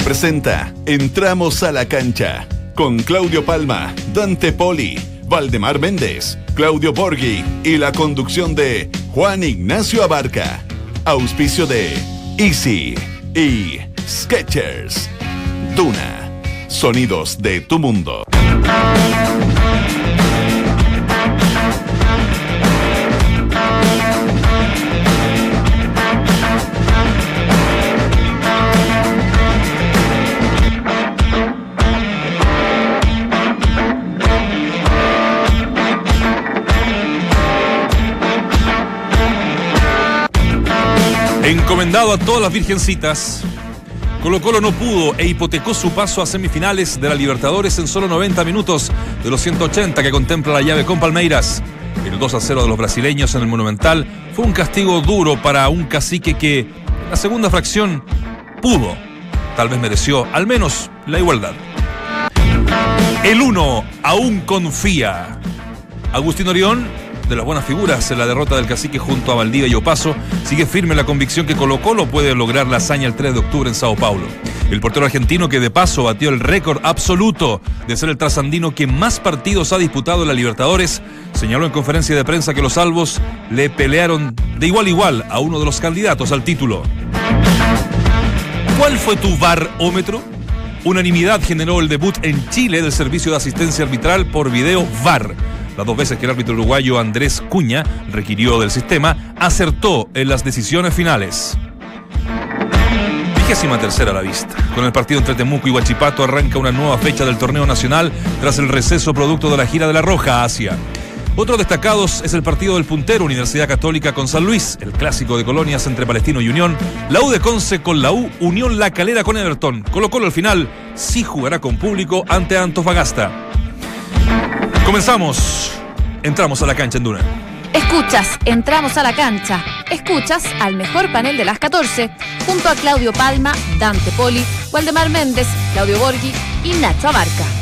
Presenta Entramos a la cancha con Claudio Palma, Dante Poli, Valdemar Méndez, Claudio Borghi y la conducción de Juan Ignacio Abarca. Auspicio de Easy y Sketchers. Duna. Sonidos de tu mundo. Encomendado a todas las virgencitas, Colo Colo no pudo e hipotecó su paso a semifinales de la Libertadores en solo 90 minutos de los 180 que contempla la llave con Palmeiras. El 2 a 0 de los brasileños en el Monumental fue un castigo duro para un cacique que la segunda fracción pudo, tal vez mereció al menos la igualdad. El 1 aún confía. Agustín Orión de las buenas figuras en la derrota del cacique junto a Valdivia y Opaso, sigue firme la convicción que Colo Colo puede lograr la hazaña el 3 de octubre en Sao Paulo. El portero argentino que de paso batió el récord absoluto de ser el trasandino que más partidos ha disputado en la Libertadores, señaló en conferencia de prensa que los salvos le pelearon de igual a igual a uno de los candidatos al título. ¿Cuál fue tu barómetro? Unanimidad generó el debut en Chile del servicio de asistencia arbitral por video VAR las dos veces que el árbitro uruguayo Andrés Cuña requirió del sistema, acertó en las decisiones finales. Vigésima tercera a la vista. Con el partido entre Temuco y Huachipato arranca una nueva fecha del torneo nacional tras el receso producto de la gira de la Roja Asia. Otro destacados es el partido del puntero Universidad Católica con San Luis, el clásico de colonias entre Palestino y Unión, la U de Conce con la U, Unión La Calera con Everton. Colo Colo al final sí jugará con público ante Antofagasta. Comenzamos. Entramos a la cancha en Duna. Escuchas, entramos a la cancha. Escuchas al mejor panel de las 14, junto a Claudio Palma, Dante Poli, Waldemar Méndez, Claudio Borghi y Nacho Abarca.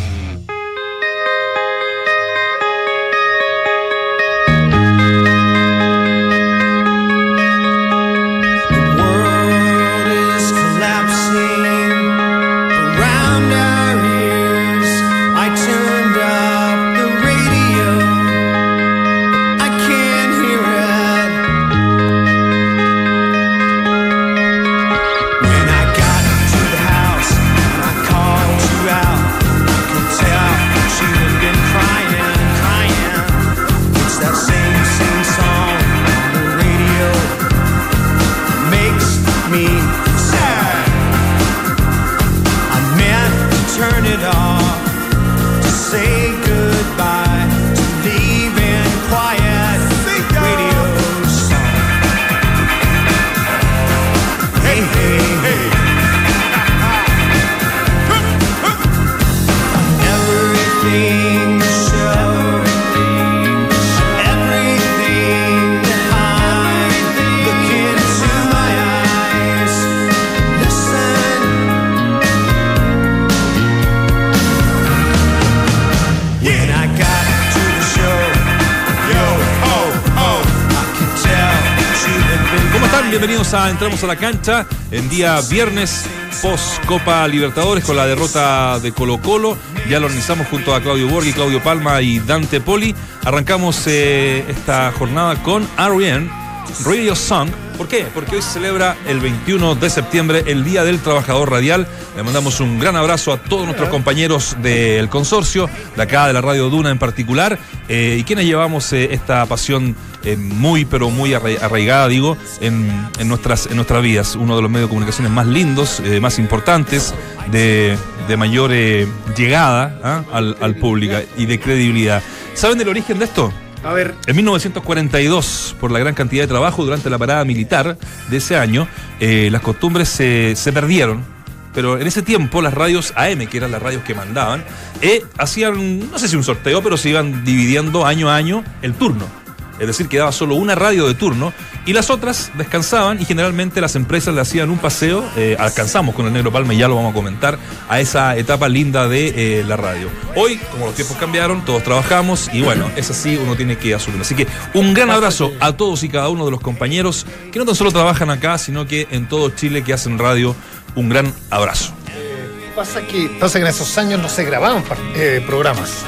Entramos a la cancha en día viernes post Copa Libertadores con la derrota de Colo Colo. Ya lo organizamos junto a Claudio Borghi, Claudio Palma y Dante Poli. Arrancamos eh, esta jornada con R.E.M. Radio Song. ¿Por qué? Porque hoy se celebra el 21 de septiembre el Día del Trabajador Radial. Le mandamos un gran abrazo a todos nuestros compañeros del consorcio, de acá de la Radio Duna en particular, eh, y quienes llevamos eh, esta pasión eh, muy, pero muy arraigada, digo, en, nuestras, en nuestras vidas. Uno de los medios de comunicaciones más lindos, más importantes, de, mayor eh, llegada ¿ah? al, público y de credibilidad. ¿Saben del origen de esto? A ver. En 1942, por la gran cantidad de trabajo durante la parada militar de ese año, las costumbres se, se, perdieron. Pero en ese tiempo las radios AM, que eran las radios que mandaban, hacían, no sé si un sorteo, pero se iban dividiendo año a año el turno es decir, quedaba solo una radio de turno y las otras descansaban y generalmente las empresas le hacían un paseo, eh, alcanzamos con el Negro Palma y ya lo vamos a comentar, a esa etapa linda de eh, la radio. Hoy, como los tiempos cambiaron, todos trabajamos y bueno, es así, uno tiene que asumir. Así que un gran abrazo a todos y cada uno de los compañeros que no tan solo trabajan acá, sino que en todo Chile que hacen radio, un gran abrazo. Pasa que, pasa que en esos años no se grababan eh, programas.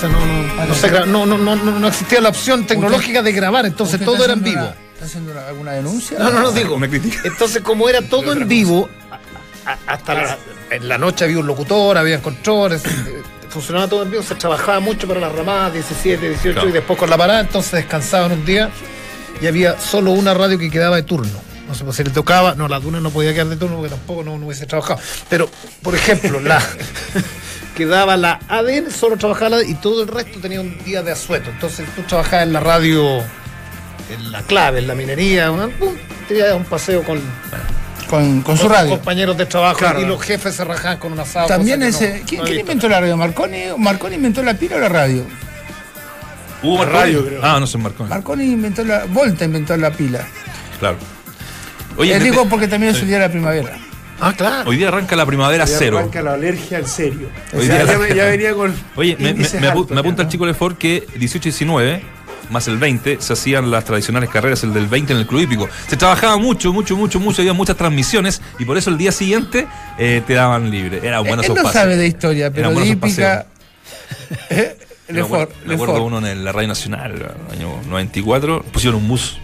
Sea, no, no, no, se gra- no, no, no, no- no existía la opción tecnológica de grabar, entonces ¿Usted todo era en vivo. una- ¿Está haciendo una- alguna denuncia? No, no, no digo. Una crítica. Entonces, como era todo en vivo, a- a- hasta la, en la noche había un locutor, había controles, eh, funcionaba todo en vivo, se trabajaba mucho para las ramadas, 17, 18 Claro. y después con la parada, entonces descansaban un día y había solo una radio que quedaba de turno. No sé, pues si le tocaba, no, la duna no podía quedar de turno porque tampoco no, no hubiese trabajado. Pero, por ejemplo, la quedaba la ADN, solo trabajaba la y todo el resto tenía un día de asueto. Entonces tú trabajabas en la radio, en la clave, en la minería, una- pum, un paseo con, Con, con su con radio. compañeros de trabajo Claro. y los jefes se rajaban con un asado. También no- ese. ¿Quién, no inventó la radio? ¿Marconi? ¿Marconi inventó la pila o la radio? ¿Hubo La Marconi? radio, creo. Ah, no se marcó. Marconi inventó la. Volta inventó la pila. Claro. Oye, Eh, digo porque también es el día de la primavera. Ah, claro. hoy día arranca la primavera cero. arranca la alergia en serio. Hoy ya, día ya ya venía con. Oye, me, ya, apunta el chico Lefort que 18 y 19 más el 20 se hacían las tradicionales carreras, el del 20 en el club hípico. Se trabajaba mucho, mucho, mucho, mucho, había muchas transmisiones y por eso el día siguiente eh, te daban libre. Era bueno Él esos no paseos. sabe de historia, pero de hípica. Eh, acuerdo Lefort. uno en la Radio Nacional, el año 94, pusieron un bus.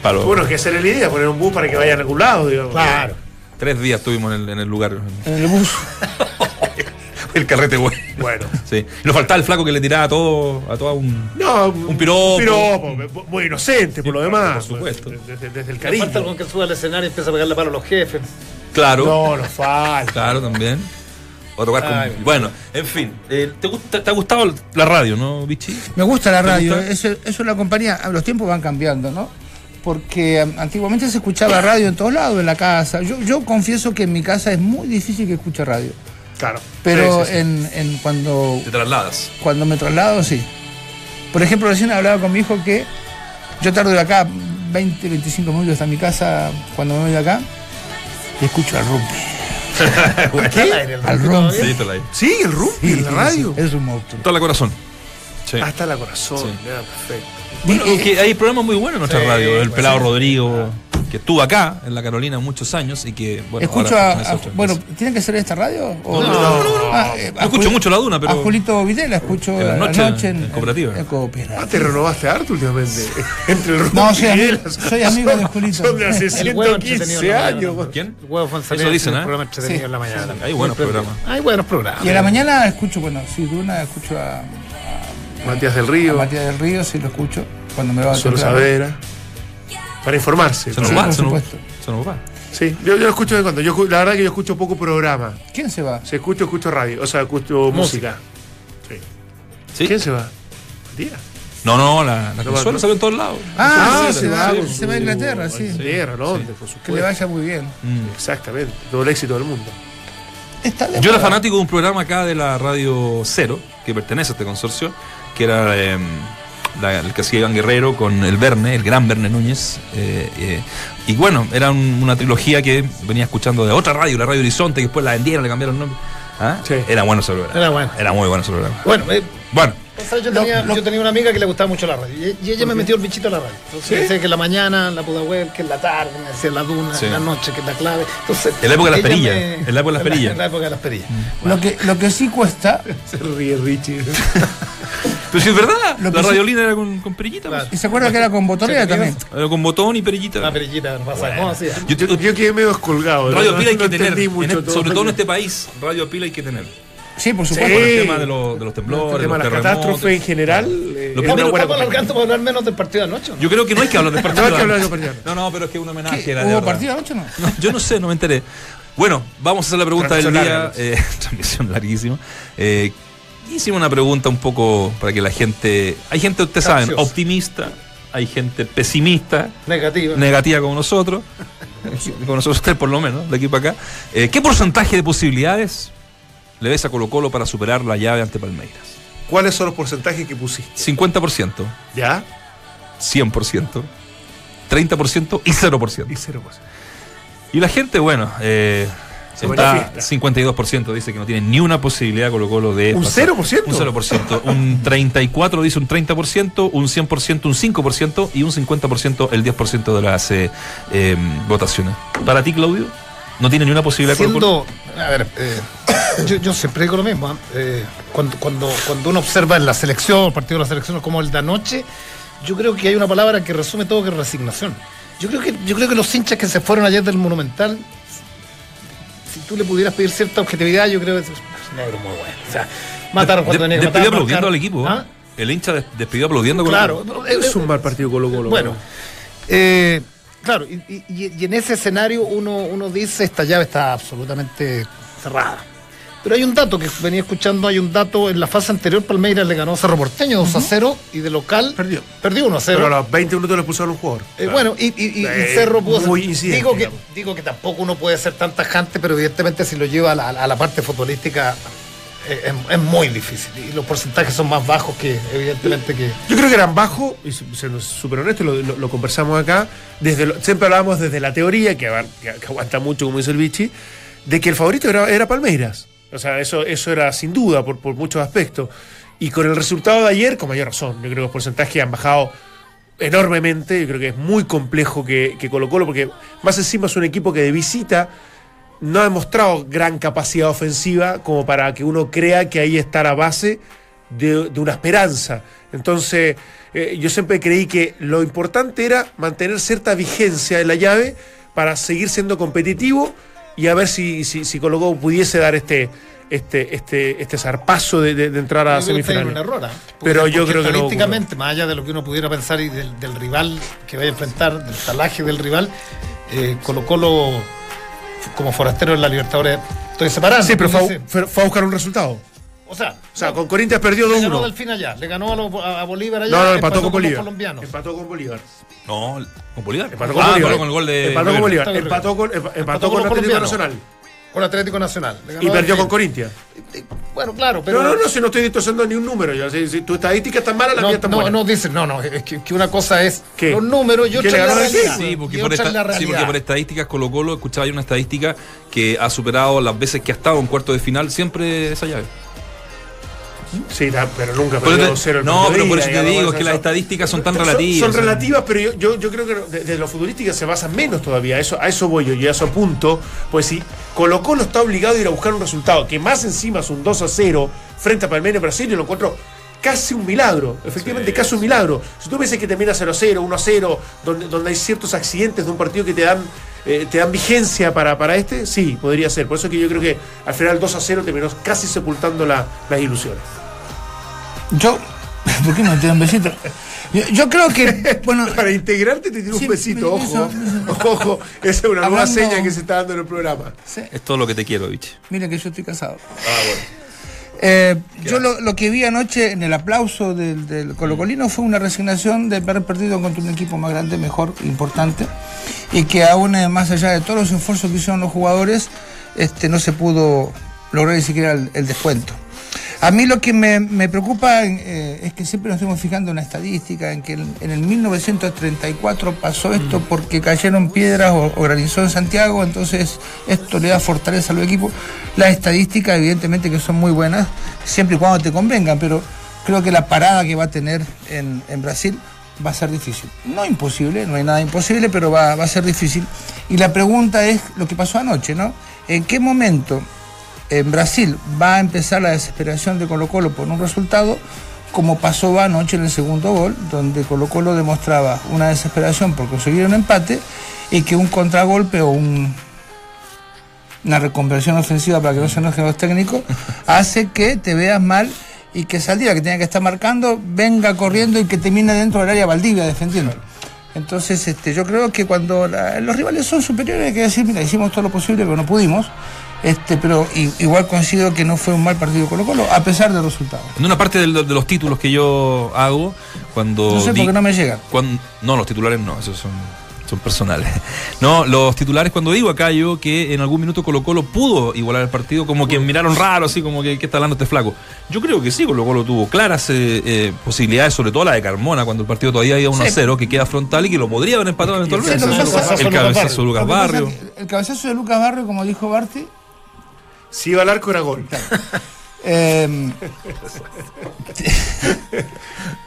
Para los- Bueno, que esa era la idea, poner un bus para que vayan a algún lado, digamos. Claro. Tres días estuvimos en el, en el lugar. En el bus. El carrete, güey. Bueno. Sí. Y nos faltaba el flaco que le tiraba a todo, a todo un. No, Un piropo. Un piropo, muy inocente por lo demás. por supuesto. Desde, desde el Le cariño. falta algún que suba al escenario y empieza a pegarle palo a los jefes. Claro. No, no falta. Claro, también. O tocar con. Ay, bueno, en fin. eh, ¿te, gusta- ¿Te ha gustado la radio, no, Vichy? Me gusta la ¿Te radio, gusta? eso, eso la compañía, los tiempos van cambiando, ¿no? Porque antiguamente se escuchaba radio en todos lados, en la casa. Yo, yo confieso que en mi casa es muy difícil que escuche radio. Claro. Pero Sí, sí, sí. En, en cuando, Te trasladas. cuando me traslado, sí. Por ejemplo, recién hablaba con mi hijo que yo tardo de acá 20, 25 minutos hasta mi casa cuando me voy de acá y escucho al rumpi. ¿Qué? El Al rumpi rumpi. Sí, la el rugby en la radio. Es un monstruo. Todo el corazón. Sí. Hasta la corazón. Sí. ya, perfecto. Bueno, Y- que hay programas muy buenos en nuestra Sí, radio. El pues, pelado sí. Rodrigo, que estuvo acá en la Carolina muchos años y que. Bueno, Escucho ahora a, pertenece a- otra bueno, empresa. ¿tiene que ser esta radio? O- No, no, no, no, no. Ah, eh, Yo escucho Juli- mucho La Duna, pero- A Julito Videla escucho En la noche, en cooperativa. En, cooperativa. Ah, te renovaste harto últimamente. Entre el No, soy y amigo- soy amigo de Julito. Son de hace El huevo entretenido 115 en la años. ¿Quién? Huevo fue Eso dicen, ¿eh? programa entretenido Sí. en la mañana. Hay buenos programas. Hay buenos programas. Y a la mañana escucho, bueno, sí, Duna, escucho a, Matías del a Río, Matías del Río, sí lo escucho cuando me va a Solo Saavedra. Para informarse. Se nos Sí, va, por se nos, supuesto. nos va. Sí, yo, yo lo escucho de cuando. Yo, la verdad que yo escucho poco programa. ¿Quién se va? Se escucho, escucho radio. O sea, escucho música. Sí. ¿Sí? ¿Quién se va? Matías. No, no, la, la consola salió en todos lados. Ah, Ah, se, va, se, va a Inglaterra, sí. Inglaterra, Londres, por Que le supuesto. vaya muy bien. Mm. Exactamente. Todo el éxito del mundo. Está de Yo era fanático de un programa acá de la Radio Cero, que pertenece a este consorcio, que era eh, la- el que hacía Iván Guerrero con el Verne, el gran Verne Núñez. eh, eh, y bueno, era un- una trilogía que venía escuchando de otra radio, la Radio Horizonte, que después la vendieron, le cambiaron el nombre. ¿Ah? Sí. Era bueno ese programa. Era bueno. Era muy bueno ese programa. Bueno, eh, Bueno, o sea, yo, tenía, yo tenía una amiga que le gustaba mucho la radio. Y, y ella me metió el bichito a la radio. Entonces, ¿Sí? decía que en la mañana, la puda web, que en la tarde, me decía la duna, Sí. en la noche, que la clave. Entonces, En la época de las perillas, me- en la época de las perillas. En la época de las perillas. Lo que, lo que sí cuesta, Se ríe Richie. pero si es verdad, que la sí- radiolina era con, con perillita. Claro. y se acuerda que era con botonera ¿Se te también. pues. Era con botón y perillita. La perillita, no pasa. ¿Cómo hacía? Yo- Yo, yo quedé medio descolgado. Radio no- Pila hay no que tener, en este- todo. sobre todo en este país, Radio Pila hay que tener. Sí, por Sí. supuesto. Por el tema de, los- de los temblores, El tema de las terremotos. catástrofes en general. eh, Lo primero una Pero alargando para hablar menos del partido de anoche. ¿no? Yo creo que no hay que hablar de partido. No hay que hablar de partido. No, no, pero es que es un homenaje. ¿Hubo partido anoche o no? No, yo no sé, no me enteré. Bueno, vamos a hacer la pregunta del día. eh, transmisión larguísima. Eh, hicimos una pregunta un poco para que la gente. Hay gente, ustedes saben, optimista. Hay gente pesimista, Negativa. negativa como nosotros. como nosotros tres, por lo menos, de aquí para acá. Eh, ¿Qué porcentaje de posibilidades le ves a Colo Colo para superar la llave ante Palmeiras? ¿Cuáles son los porcentajes que pusiste? 50%, ¿Ya? 100%, 30% y 0%. Y cero Y la gente, bueno, eh, está manifiesta. 52% dice que no tiene ni una posibilidad Colo Colo de... ¿Un pasar. 0%? Un 0%. Un 34% dice un 30%, un 100% un 5% y un 50% el 10% de las eh, eh, votaciones. ¿Para ti, Claudio? No tiene ni una posibilidad Colo Colo. Siendo, a ver, eh, yo, yo siempre digo lo mismo. ¿ah? Eh, cuando, cuando, cuando uno observa en la selección, el partido de la selección como el de anoche, yo creo que hay una palabra que resume todo que es resignación. Yo creo que, yo creo que los hinchas que se fueron ayer del Monumental, si tú le pudieras pedir cierta objetividad, yo creo que es negro muy bueno. O sea, mataron cuando De- tenía que despidió matar, aplaudiendo al equipo. ¿Ah? El hincha des- despidió aplaudiendo Claro, eh, Es un mal partido Colo Colo. bueno, eh, claro, y, y- y en ese escenario uno, uno dice esta llave está absolutamente cerrada. Pero hay un dato que venía escuchando, hay un dato, en la fase anterior Palmeiras le ganó a Cerro Porteño 2 a 0 y de local Perdió. perdió 1 a 0. Pero a los 20 minutos le expulsaron un jugador. Eh, Bueno, y, y- y- y Eh, Cerro pudo muy ser- digo que digo que tampoco uno puede ser tan tajante, pero evidentemente si lo lleva a la, a la parte futbolística eh, es, es muy difícil. Y los porcentajes son más bajos que, evidentemente, que. Yo creo que eran bajos, y siendo súper honesto, lo, lo- lo conversamos acá, desde lo- siempre hablábamos desde la teoría, que, abar- que- que aguanta mucho, como dice el Vichy, de que el favorito era, era Palmeiras. O sea, eso, eso era sin duda por, por muchos aspectos. Y con el resultado de ayer, con mayor razón, yo creo que los porcentajes han bajado enormemente, yo creo que es muy complejo que, que Colo Colo, porque más encima es un equipo que de visita no ha demostrado gran capacidad ofensiva como para que uno crea que ahí está la base de, de una esperanza. Entonces, eh, yo siempre creí que lo importante era mantener cierta vigencia en la llave para seguir siendo competitivo y a ver si, si, si Colo Colo pudiese dar este, este, este, este zarpazo de, de- de entrar a semifinales. un error, ¿ah? Pero yo creo que no estadísticamente, más allá de lo que uno pudiera pensar y del, del rival que vaya a enfrentar, del talaje del rival, eh, Colo Colo como forastero en la Libertadores estoy separando. Sí, pero fue, fue- fue a buscar un resultado. o sea, O sea, con Corinthians perdió le ganó 2-1. Delfín allá, le ganó a, los- a- Bolívar allá, No, no, empató con los Bolívar. colombianos. Empató con Bolívar. No, con Bolívar. Empató con Ah, Bolívar. con el gol de. Empató con Bolívar. Empató con, empa- empató con Atlético. Nacional. Con Atlético Nacional. Y perdió con. Corinthians. Bueno, claro, pero. No, no, no, si no estoy distorsionando ni un número. Yo, si, si tu estadística está mala, la No, mía está no, buena. no, dice, no, no, es que, que una cosa es ¿Qué? los números y ¿Que otra la realidad. Sí, porque por, esta- es la sí, realidad. porque por estadísticas Colo Colo, escuchaba yo una estadística que ha superado las veces que ha estado en cuarto de final siempre esa llave. Sí, pero nunca Pero perdió cero el no, pero por eso te digo, que las estadísticas son tan relativas. Son, relativas, pero yo, yo, yo creo que desde lo futbolística se basan menos todavía. A eso, a eso voy yo y a eso apunto. Pues si Colo Colo está obligado a ir a buscar un resultado, que más encima es un 2 a 0 frente a Palmeiras Brasil, yo lo encuentro casi un milagro. Efectivamente, casi un milagro. Si tú me dices que termina 0 a 0, 1 a 0, donde, donde hay ciertos accidentes de un partido que te dan. eh, te dan vigencia para, para este, sí, podría ser. Por eso es que yo creo que al final 2 a 0 terminó casi sepultando la- las ilusiones. Yo, ¿por qué no te dan besito? Yo, yo creo que, bueno, Para integrarte te tiro Sí, un besito, me- ojo. Ojo, esa es una nueva Hablando- seña que se está dando en el programa. sí, Es todo lo que te quiero, Vichy. mira que yo estoy casado. Eh, yo lo, lo que vi anoche en el aplauso del, del Colocolino fue una resignación de haber perdido contra un equipo más grande, mejor, importante, y que aún eh, más allá de todos los esfuerzos que hicieron los jugadores, este, no se pudo lograr ni siquiera el, el descuento. A mí lo que me, me preocupa eh, es que siempre nos estamos fijando en la estadística, en que en, en el 1934 pasó esto porque cayeron piedras o, o granizó en Santiago, entonces esto le da fortaleza a los equipos. Las estadísticas evidentemente que son muy buenas, siempre y cuando te convengan, pero creo que la parada que va a tener en, en Brasil va a ser difícil. No imposible, no hay nada imposible, pero va, va a ser difícil. Y la pregunta es lo que pasó anoche, ¿no? ¿En qué momento en Brasil va a empezar la desesperación de Colo Colo por un resultado, como pasó anoche en el segundo gol, donde Colo Colo demostraba una desesperación por conseguir un empate y que un contragolpe o un- una reconversión ofensiva para que no se enojen los técnicos, hace que te veas mal y que Saldívar, que tenía que estar marcando, venga corriendo y que termine dentro del área Valdivia defendiendo. Entonces, este, yo creo que cuando la- los rivales son superiores hay que decir, mira, hicimos todo lo posible, pero no pudimos. Este, pero i- igual considero que no fue un mal partido Colo Colo, a pesar del resultado. En una parte del- de, los títulos que yo hago, cuando. No sé di- por qué no me llegan. cuan- no, los titulares no, esos son, son personales. No, los titulares, cuando digo acá yo que en algún minuto Colo Colo pudo igualar el partido, como que miraron raro, así como que ¿qué está hablando este flaco? Yo creo que sí, Colo Colo tuvo claras eh, eh, posibilidades, sobre todo la de Carmona, cuando el partido todavía iba 1 a 0, que queda frontal y que lo podría haber empatado eventualmente. Sí, el cabezazo de Lucas Barrio. El cabezazo de Lucas Barrio, como dijo Barty, Si iba al arco era gol. Eh,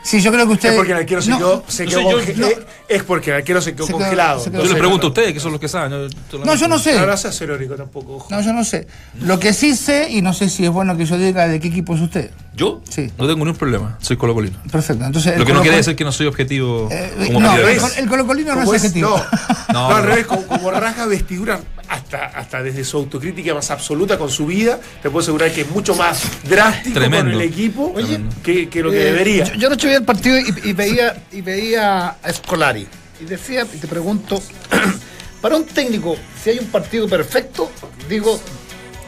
sí, yo creo que usted. Es porque el arquero se no, quedó, se quedó yo- eh, Es porque el arquero se quedó Se quedó- congelado. se quedó- Yo le pregunto a ustedes, que son los que saben. yo- No, yo no sé. No, no seas irónico tampoco. ojo. No, yo no sé. Lo que sí sé, y no sé si es bueno que yo diga de qué equipo es usted. ¿Yo? Sí. No tengo ningún problema. Soy colocolino. Perfecto. Entonces, Lo que no quiere decir que no soy objetivo Eh, como no, el, col- el colocolino no es es- objetivo. no, No, no, al revés, como, como rasga vestidura hasta, hasta desde su autocrítica más absoluta con su vida, te puedo asegurar que es mucho más drástico Tremendo. con el equipo Oye, que, que lo que Eh, debería. Yo, yo anoche vi el partido y, y veía, y veía a Scolari. Y decía, y te pregunto, para un técnico, si hay un partido perfecto, digo,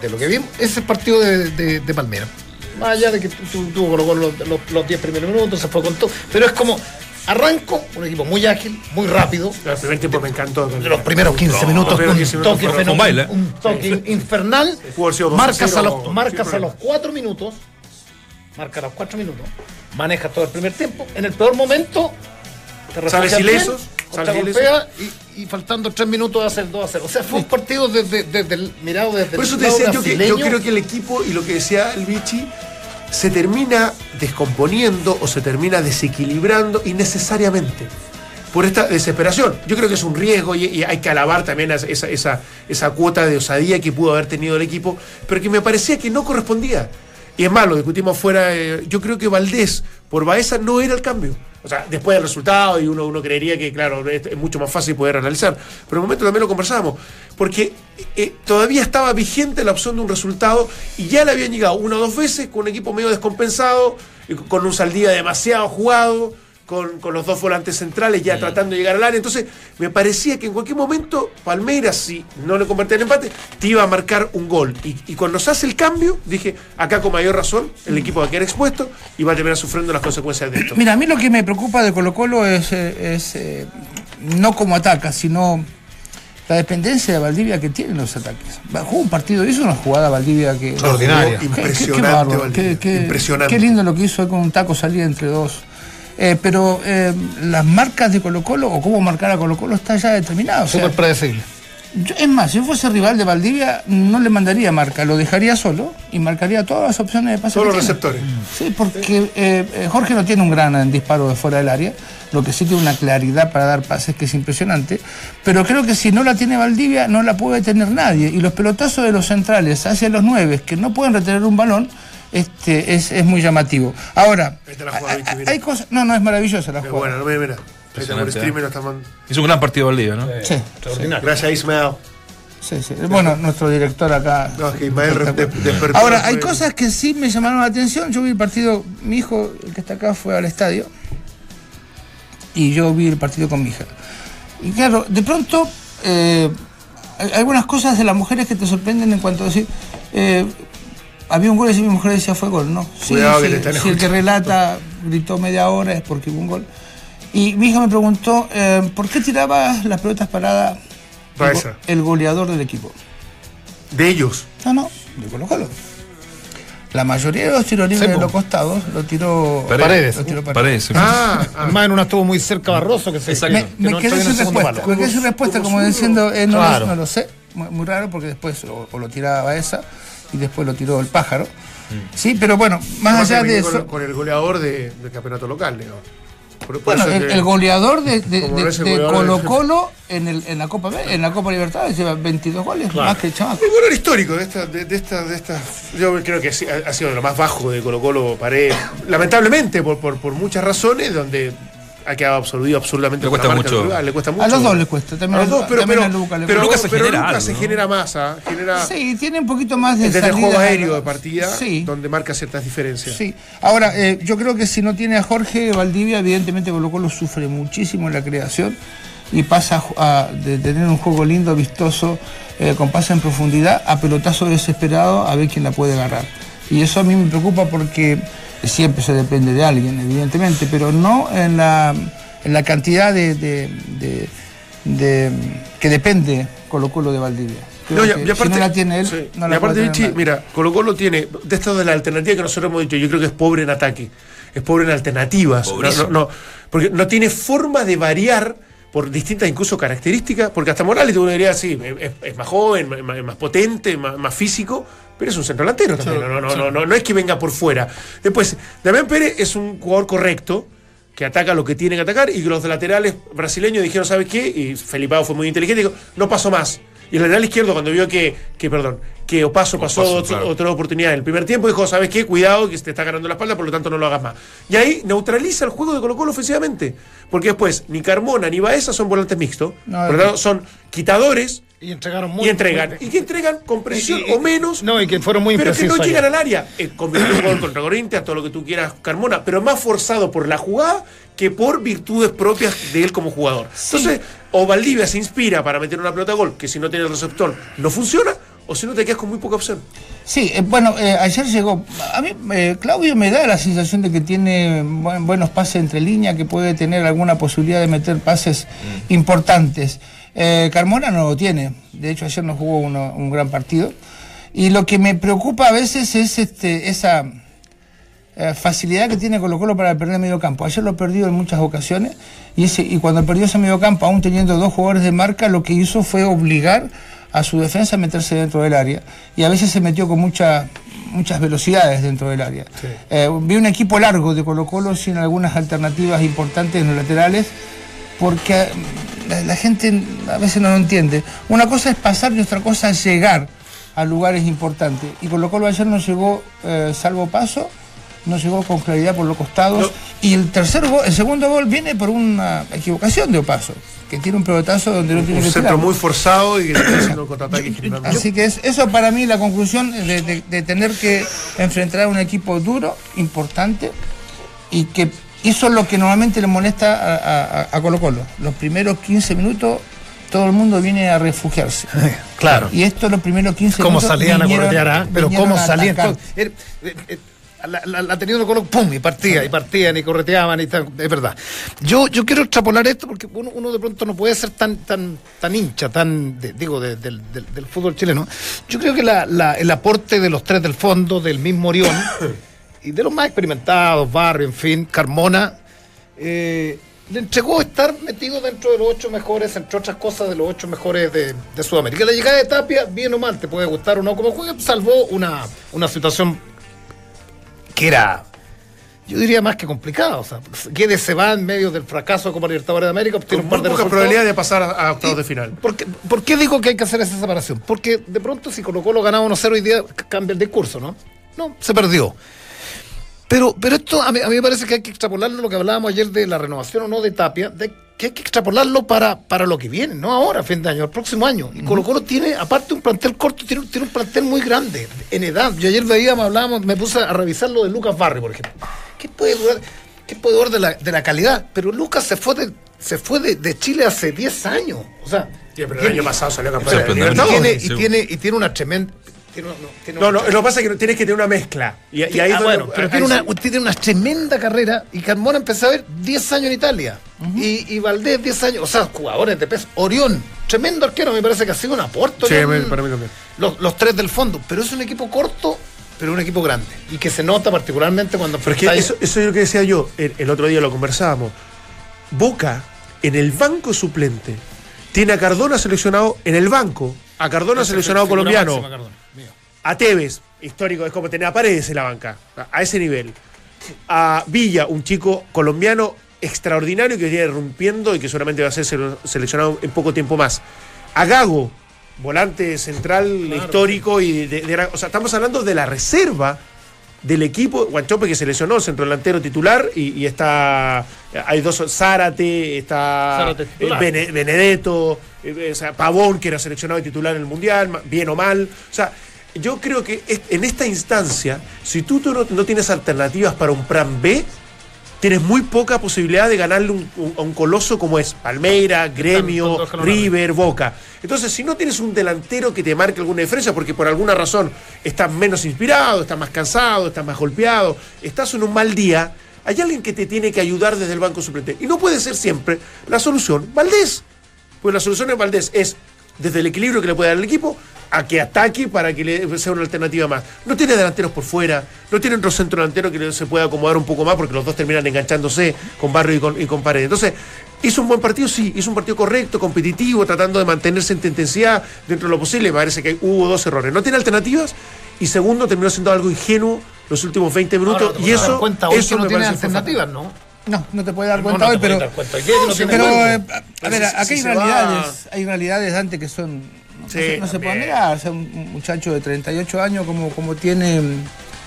de lo que vimos, ese es el partido de, de, de Palmeiras. Más allá de que tu- tu- tuvo colocó los, los, los 10 primeros minutos, se fue con todo. Pero es como, arranco, un equipo muy ágil, muy rápido. el primer tiempo me encantó. De los primeros 15 minutos, los primeros un 15 minutos toque, fueron- un baile. un toque infernal. Pudo haber sido 2 a Marcas, 0, a los, marcas a los 4 minutos. Marca a los 4 minutos. Maneja todo el primer tiempo. En el peor momento, te bien, ilesos, contragolpea y, y faltando 3 minutos a hacer 2 a 0. O sea, fue un partido desde, desde el mirado desde Por eso el te decía yo que yo creo que el equipo y lo que decía el Vichy se termina descomponiendo o se termina desequilibrando innecesariamente por esta desesperación. Yo creo que es un riesgo y, y hay que alabar también a esa, esa, esa cuota de osadía que pudo haber tenido el equipo, pero que me parecía que no correspondía. Y es más, lo discutimos fuera. eh, yo creo que Valdés por Baeza no era el cambio. O sea, después del resultado, y uno, uno creería que, claro, es, mucho más fácil poder analizar. Pero en un momento también lo conversábamos. Porque eh, todavía estaba vigente la opción de un resultado y ya le habían llegado una o dos veces con un equipo medio descompensado, con un Saldía demasiado jugado con, con los dos volantes centrales ya tratando de llegar al área. Entonces, me parecía que en cualquier momento Palmeiras, si no le convertía en empate, te iba a marcar un gol. Y, y cuando se hace el cambio, dije, acá con mayor razón, el equipo va a quedar expuesto y va a terminar sufriendo las consecuencias de esto. Mira, a mí lo que me preocupa de Colo Colo es, eh, es, eh, no como ataca, sino la dependencia de Valdivia que tienen los ataques. Jugó un partido, hizo una jugada Valdivia que... Extraordinaria. Qué- qué- qué Impresionante, Valdivia, qué- qué- impresionante. Qué lindo lo que hizo ahí con un taco salida entre dos. Eh, pero eh, las marcas de Colo Colo o cómo marcar a Colo Colo está ya determinado. O sea, Súper predecible. yo- es más, si yo fuese rival de Valdivia, no le mandaría marca, lo dejaría solo y marcaría todas las opciones de pase. Todos que los receptores. Sí, porque eh, Jorge no tiene un gran disparo de fuera del área, lo que sí tiene una claridad para dar pases que es impresionante, pero creo que si no la tiene Valdivia no la puede tener nadie y los pelotazos de los centrales hacia los nueve que no pueden retener un balón este, es, es muy llamativo. Ahora, hay, cosas... No, no, es maravillosa la jugada. bueno, no me mira. Streaming, ¿eh? un gran partido al día, ¿no? Sí, Gracias, Ismael. sí, sí. Bueno, nuestro director acá... No, es que de- despertó. Ahora, hay cosas que sí me llamaron la atención. Yo vi el partido, mi hijo, el que está acá, fue al estadio. Y yo vi el partido con mi hija. Y claro, de pronto, eh, hay hay algunas cosas de las mujeres que te sorprenden en cuanto a decir. eh, había un gol y mi mujer decía fue gol, ¿no? Sí, Cuidado que sí, te si el que relata gritó media hora es porque hubo un gol. Y mi hija me preguntó, eh, ¿por qué tiraba las pelotas paradas el, goleador del equipo? De ellos. No, no, de Colo Colo. La mayoría de los tiros libres de los costados lo tiró Paredes. Lo tiró Paredes. Ah, ah. Además, en una estuvo muy cerca Barroso que se Exacto. Me, que me no quedé sin respuesta. Me quedé sin respuesta como diciendo, eh, no, Claro. lo, no lo sé. Muy, muy raro porque después o, o lo tiraba esa y después lo tiró el pájaro. Sí, pero bueno, más allá de con, eso. con el goleador de- del campeonato local, Leo. Por- por Bueno, el, que- el goleador de, de, goleador Colo de- Colo en, el, en la Copa en la Copa Libertadores lleva 22 goles, más que el chamaco. El goleador histórico de esta, de, de esta, de esta. Yo creo que ha sido de lo más bajo de Colo Colo Pared. Lamentablemente, por, por, por muchas razones, donde ha quedado absolvido absolutamente Le cuesta marca mucho. le cuesta mucho. A los dos les cuesta, también A los dos, pero, pero, a Luca le pero, cuesta. Lucas se pero genera Lucas algo, se ¿no? genera ¿ah? Sí, tiene un poquito más de desde el juego aéreo de partida, Sí. donde marca ciertas diferencias. Sí, ahora eh, yo creo que si no tiene a Jorge Valdivia, evidentemente Colo Colo sufre muchísimo en la creación y pasa a, de tener un juego lindo, vistoso, eh, con pase en profundidad, a pelotazo desesperado a ver quién la puede agarrar. Y eso a mí me preocupa porque siempre se depende de alguien, evidentemente, pero no en la, en la cantidad de, de- de- de- que depende Colo Colo de Valdivia. Creo No, y- y aparte, si no la tiene él, sí. no y la aparte, puede Vichy, mira, Colo Colo tiene, de esto de la alternativa que nosotros hemos dicho, yo creo que es pobre en ataque, es pobre en alternativas. No, no, no, porque no tiene forma de variar, por distintas incluso características, porque hasta Morales uno diría, sí, es, es más joven, más, más- potente, más, más físico, pero es un centro delantero también, no, no, no, no, no, no es que venga por fuera. Después, Damián Pérez es un jugador correcto, que ataca lo que tiene que atacar, y los laterales brasileños dijeron, ¿sabes qué? Y Felipao fue muy inteligente, dijo, no pasó más. Y el lateral izquierdo, cuando vio que, que perdón, que Opaso pasó Opaso, otro- claro. otra oportunidad en el primer tiempo, dijo, ¿sabes qué? Cuidado, que te está ganando la espalda, por lo tanto no lo hagas más. Y ahí neutraliza el juego de Colo Colo ofensivamente. Porque después, ni Carmona ni Baeza son volantes mixtos. No, por lo tanto, son quitadores Y entregaron muy y entregan. muy- y que entregan con precisión Y- y- o menos. No, y que fueron muy pero que no llegan al área. Eh, convirtió un gol contra Corinthians, todo lo que tú quieras, Carmona, pero más forzado por la jugada que por virtudes propias de él como jugador. Entonces, o Valdivia se inspira para meter una pelota a gol, que si no tiene el receptor no funciona, o si no te quedas con muy poca opción. Sí, eh, bueno, eh, ayer llegó. A mí, eh, Claudio me da la sensación de que tiene buen- buenos pases entre líneas, que puede tener alguna posibilidad de meter pases importantes. Eh, Carmona no lo tiene. De hecho, ayer no jugó uno- un gran partido. Y lo que me preocupa a veces es este, esa eh, facilidad que tiene Colo Colo para perder medio campo. Ayer lo perdió en muchas ocasiones y, ese, y cuando perdió ese medio campo, aún teniendo dos jugadores de marca, lo que hizo fue obligar a su defensa a meterse dentro del área. Y a veces se metió con mucha- muchas velocidades dentro del área. Eh, vi un equipo largo de Colo Colo sin algunas alternativas importantes en los laterales porque la, la gente a veces no lo entiende. Una cosa es pasar y otra cosa es llegar a lugares importantes. Y Colo Colo ayer no llegó eh, salvo paso, no llegó con claridad por los costados. No. Y el tercer gol, el segundo gol viene por una equivocación de Opaso, que tiene un pelotazo donde no tiene Un que centro tirar. muy forzado y que está haciendo un contraataque Así que es, eso para mí la conclusión de, de- de tener que enfrentar a un equipo duro, importante, y que eso es lo que normalmente le molesta a, a- a Colo Colo. Los primeros 15 minutos todo el mundo viene a refugiarse. Claro. Y esto los primeros 15 cómo minutos salían a vinieron- corretear, ¿ah? pero cómo a salían. atacar. todo. Er- eh, eh, La, la, la tenía uno con los- pum, y partía, y partían, y correteaban, y tal, es verdad. Yo, yo quiero extrapolar esto porque uno, uno de pronto no puede ser tan, tan, tan hincha, tan, de- digo, de- del, del- del fútbol chileno. Yo creo que la- la- el aporte de los tres del fondo, del mismo Orión, y de los más experimentados, Barrio, en fin, Carmona, eh, le entregó estar metido dentro de los ocho mejores, entre otras cosas, de los ocho mejores de, de Sudamérica. La llegada de Tapia, bien o mal, te puede gustar o no como juega, salvó una, una situación que era, yo diría más que complicada. O sea, Guedes se va en medio del fracaso como Libertadores de América, obtiene Con un par de poca resultados. probabilidad de pasar a, a octavos de final. ¿Por qué, por qué digo que hay que hacer esa separación? Porque de pronto si Colo Colo ganaba 1-0 hoy día cambia el discurso, ¿no? No, se perdió. Pero, pero esto a mí, a mí me parece que hay que extrapolarlo, lo que hablábamos ayer de la renovación o no de Tapia, de que hay que extrapolarlo para, para lo que viene, no ahora, fin de año, el próximo año. Y Colo Colo tiene, aparte un plantel corto, tiene, tiene un plantel muy grande en edad. Yo ayer veíamos, hablábamos, me puse a revisar lo de Lucas Barrio, por ejemplo. ¿Qué puede durar? ¿Qué puede durar de la, de la calidad? Pero Lucas se fue de, se fue de, de Chile hace 10 años. O sea, Sí, pero el año pasado salió campeón y tiene, y, tiene, y tiene una tremenda. Tiene, una- no, tiene No, lo que pasa es que tienes que tener una mezcla. Y, y ahí Ah, bueno, pero ahí tiene una, sí. tiene una tremenda carrera y Carmona empezó a ver 10 años en Italia y, y Valdés 10 años, o sea, jugadores de peso. Orión, tremendo arquero, me parece que ha sido un aporte. Sí, para mí también. Los, los tres del fondo, pero es un equipo corto, pero un equipo grande y que se nota particularmente cuando Pero es que eso, eso es lo que decía yo, el, el otro día lo conversábamos. Boca, en el banco suplente, tiene a Cardona seleccionado en el banco, a Cardona seleccionado colombiano, máxima, Cardona, mío. A Tevez, histórico, es como tener a Paredes en la banca, a, a ese nivel. A Villa, un chico colombiano extraordinario que viene rompiendo y que seguramente va a ser sele- seleccionado en poco tiempo más. A Gago, volante central histórico y de, de o sea, estamos hablando de la reserva del equipo, Guanchope que se lesionó, centro delantero titular, y, y está, hay dos, Zárate, está Zárate eh, Benedetto, eh, o sea, Pavón, que era seleccionado y titular en el Mundial, bien o mal. O sea, yo creo que en esta instancia, si tú, tú no, no tienes alternativas para un plan B, tienes muy poca posibilidad de ganarle un- un- a un coloso como es Palmeira, Gremio. River, Boca. Entonces, si no tienes un delantero que te marque alguna diferencia, porque por alguna razón estás menos inspirado, estás más cansado, estás más golpeado, estás en un mal día, hay alguien que te tiene que ayudar desde el banco suplente. Y no puede ser siempre la solución Valdés. Pues la solución de Valdés es, desde el equilibrio que le puede dar el equipo, a que ataque para que le sea una alternativa más. No tiene delanteros por fuera, no tiene otro centro delantero que se pueda acomodar un poco más porque los dos terminan enganchándose con Barrio y con, y con Paredes. Entonces, ¿Hizo un buen partido? Sí, hizo un partido correcto, competitivo, tratando de mantenerse en intensidad dentro de lo posible. Me parece que hubo dos errores. No tiene alternativas y segundo, terminó siendo algo ingenuo los últimos 20 minutos Ahora, te y eso, cuenta hoy eso que no me tiene alternativas, ¿no? No, no te puede dar No, cuenta no hoy, te puedes pero. dar cuenta. No Pero, eh, a ver, aquí si hay va- realidades, hay realidades, Dante, que son. No, se, no se también. negar. O sea, un muchacho de 38 años, como, como tiene.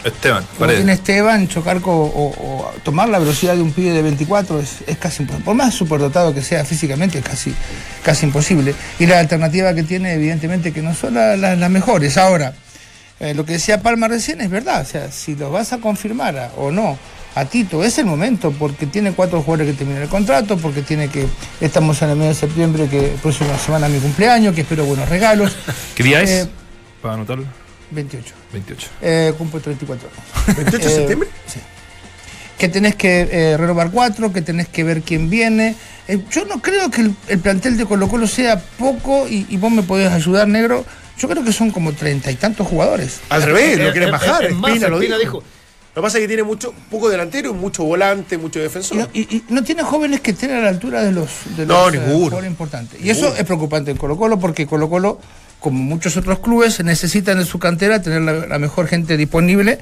Esteban, Como tiene Esteban, chocar con, o, o tomar la velocidad de un pibe de 24 es, es casi imposible. Por más superdotado que sea físicamente, es casi, casi imposible. Y la alternativa que tiene, evidentemente, que no son la- la- las mejores. Ahora, eh, lo que decía Palma recién es verdad. O sea, si lo vas a confirmar a- o no a Tito, es el momento, porque tiene cuatro jugadores que terminan el contrato, porque tiene que. Estamos en el mes de septiembre, que próxima semana es mi cumpleaños, que espero buenos regalos. ¿Qué día es? Eh, Para anotarlo. 28. 28. Eh, cumplo 34 años. 28 de Eh, septiembre. Sí. Que tenés que eh, renovar cuatro, que tenés que ver quién viene. Eh, yo no creo que el, el plantel de Colo Colo sea poco y, y vos me podés ayudar, negro. Yo creo que son como treinta y tantos jugadores. Al revés, lo quieren eh, bajar. es más, Espina lo Espina dijo. dijo. Lo que pasa es que tiene mucho, poco delantero, mucho volante, mucho defensor. y- y no tiene jóvenes que estén a la altura de los, de No, los, eh, ninguno. importantes. Y eso es preocupante en Colo Colo porque Colo Colo, como muchos otros clubes, necesitan en su cantera tener la, la mejor gente disponible.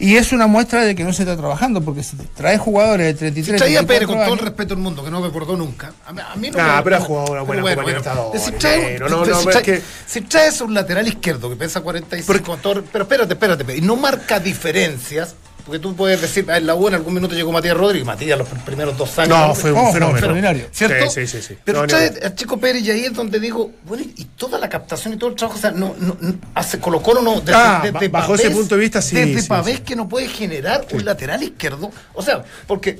Y es una muestra de que no se está trabajando, porque si trae jugadores de 33 Traía a Pérez 34 con todo el respeto del mundo, que no me acordó nunca. A mí, a mí no Ah, me- pero ha jugado una buena pero Copa Libertadores, Si trae, pero no, no, si pero trae- es que- si traes un lateral izquierdo que pesa 45, con todo- pero espérate, espérate, espérate, y no marca diferencias, porque tú puedes decir, ah, en la U en algún minuto llegó Matías Rodríguez, Matías los pr- primeros dos años. No, fue un Oh, fenómeno. extraordinario. ¿Cierto? Sí, sí, sí, sí. Pero No, trae a Chico Pérez y ahí es donde digo, bueno, y toda la captación y todo el trabajo, o sea, no, no, no- hace Colo Colo no. Desde, Ah, bajo ese punto de vista, sí, Desde sí, Pavés sí. que no puede generar un lateral izquierdo. O sea, porque.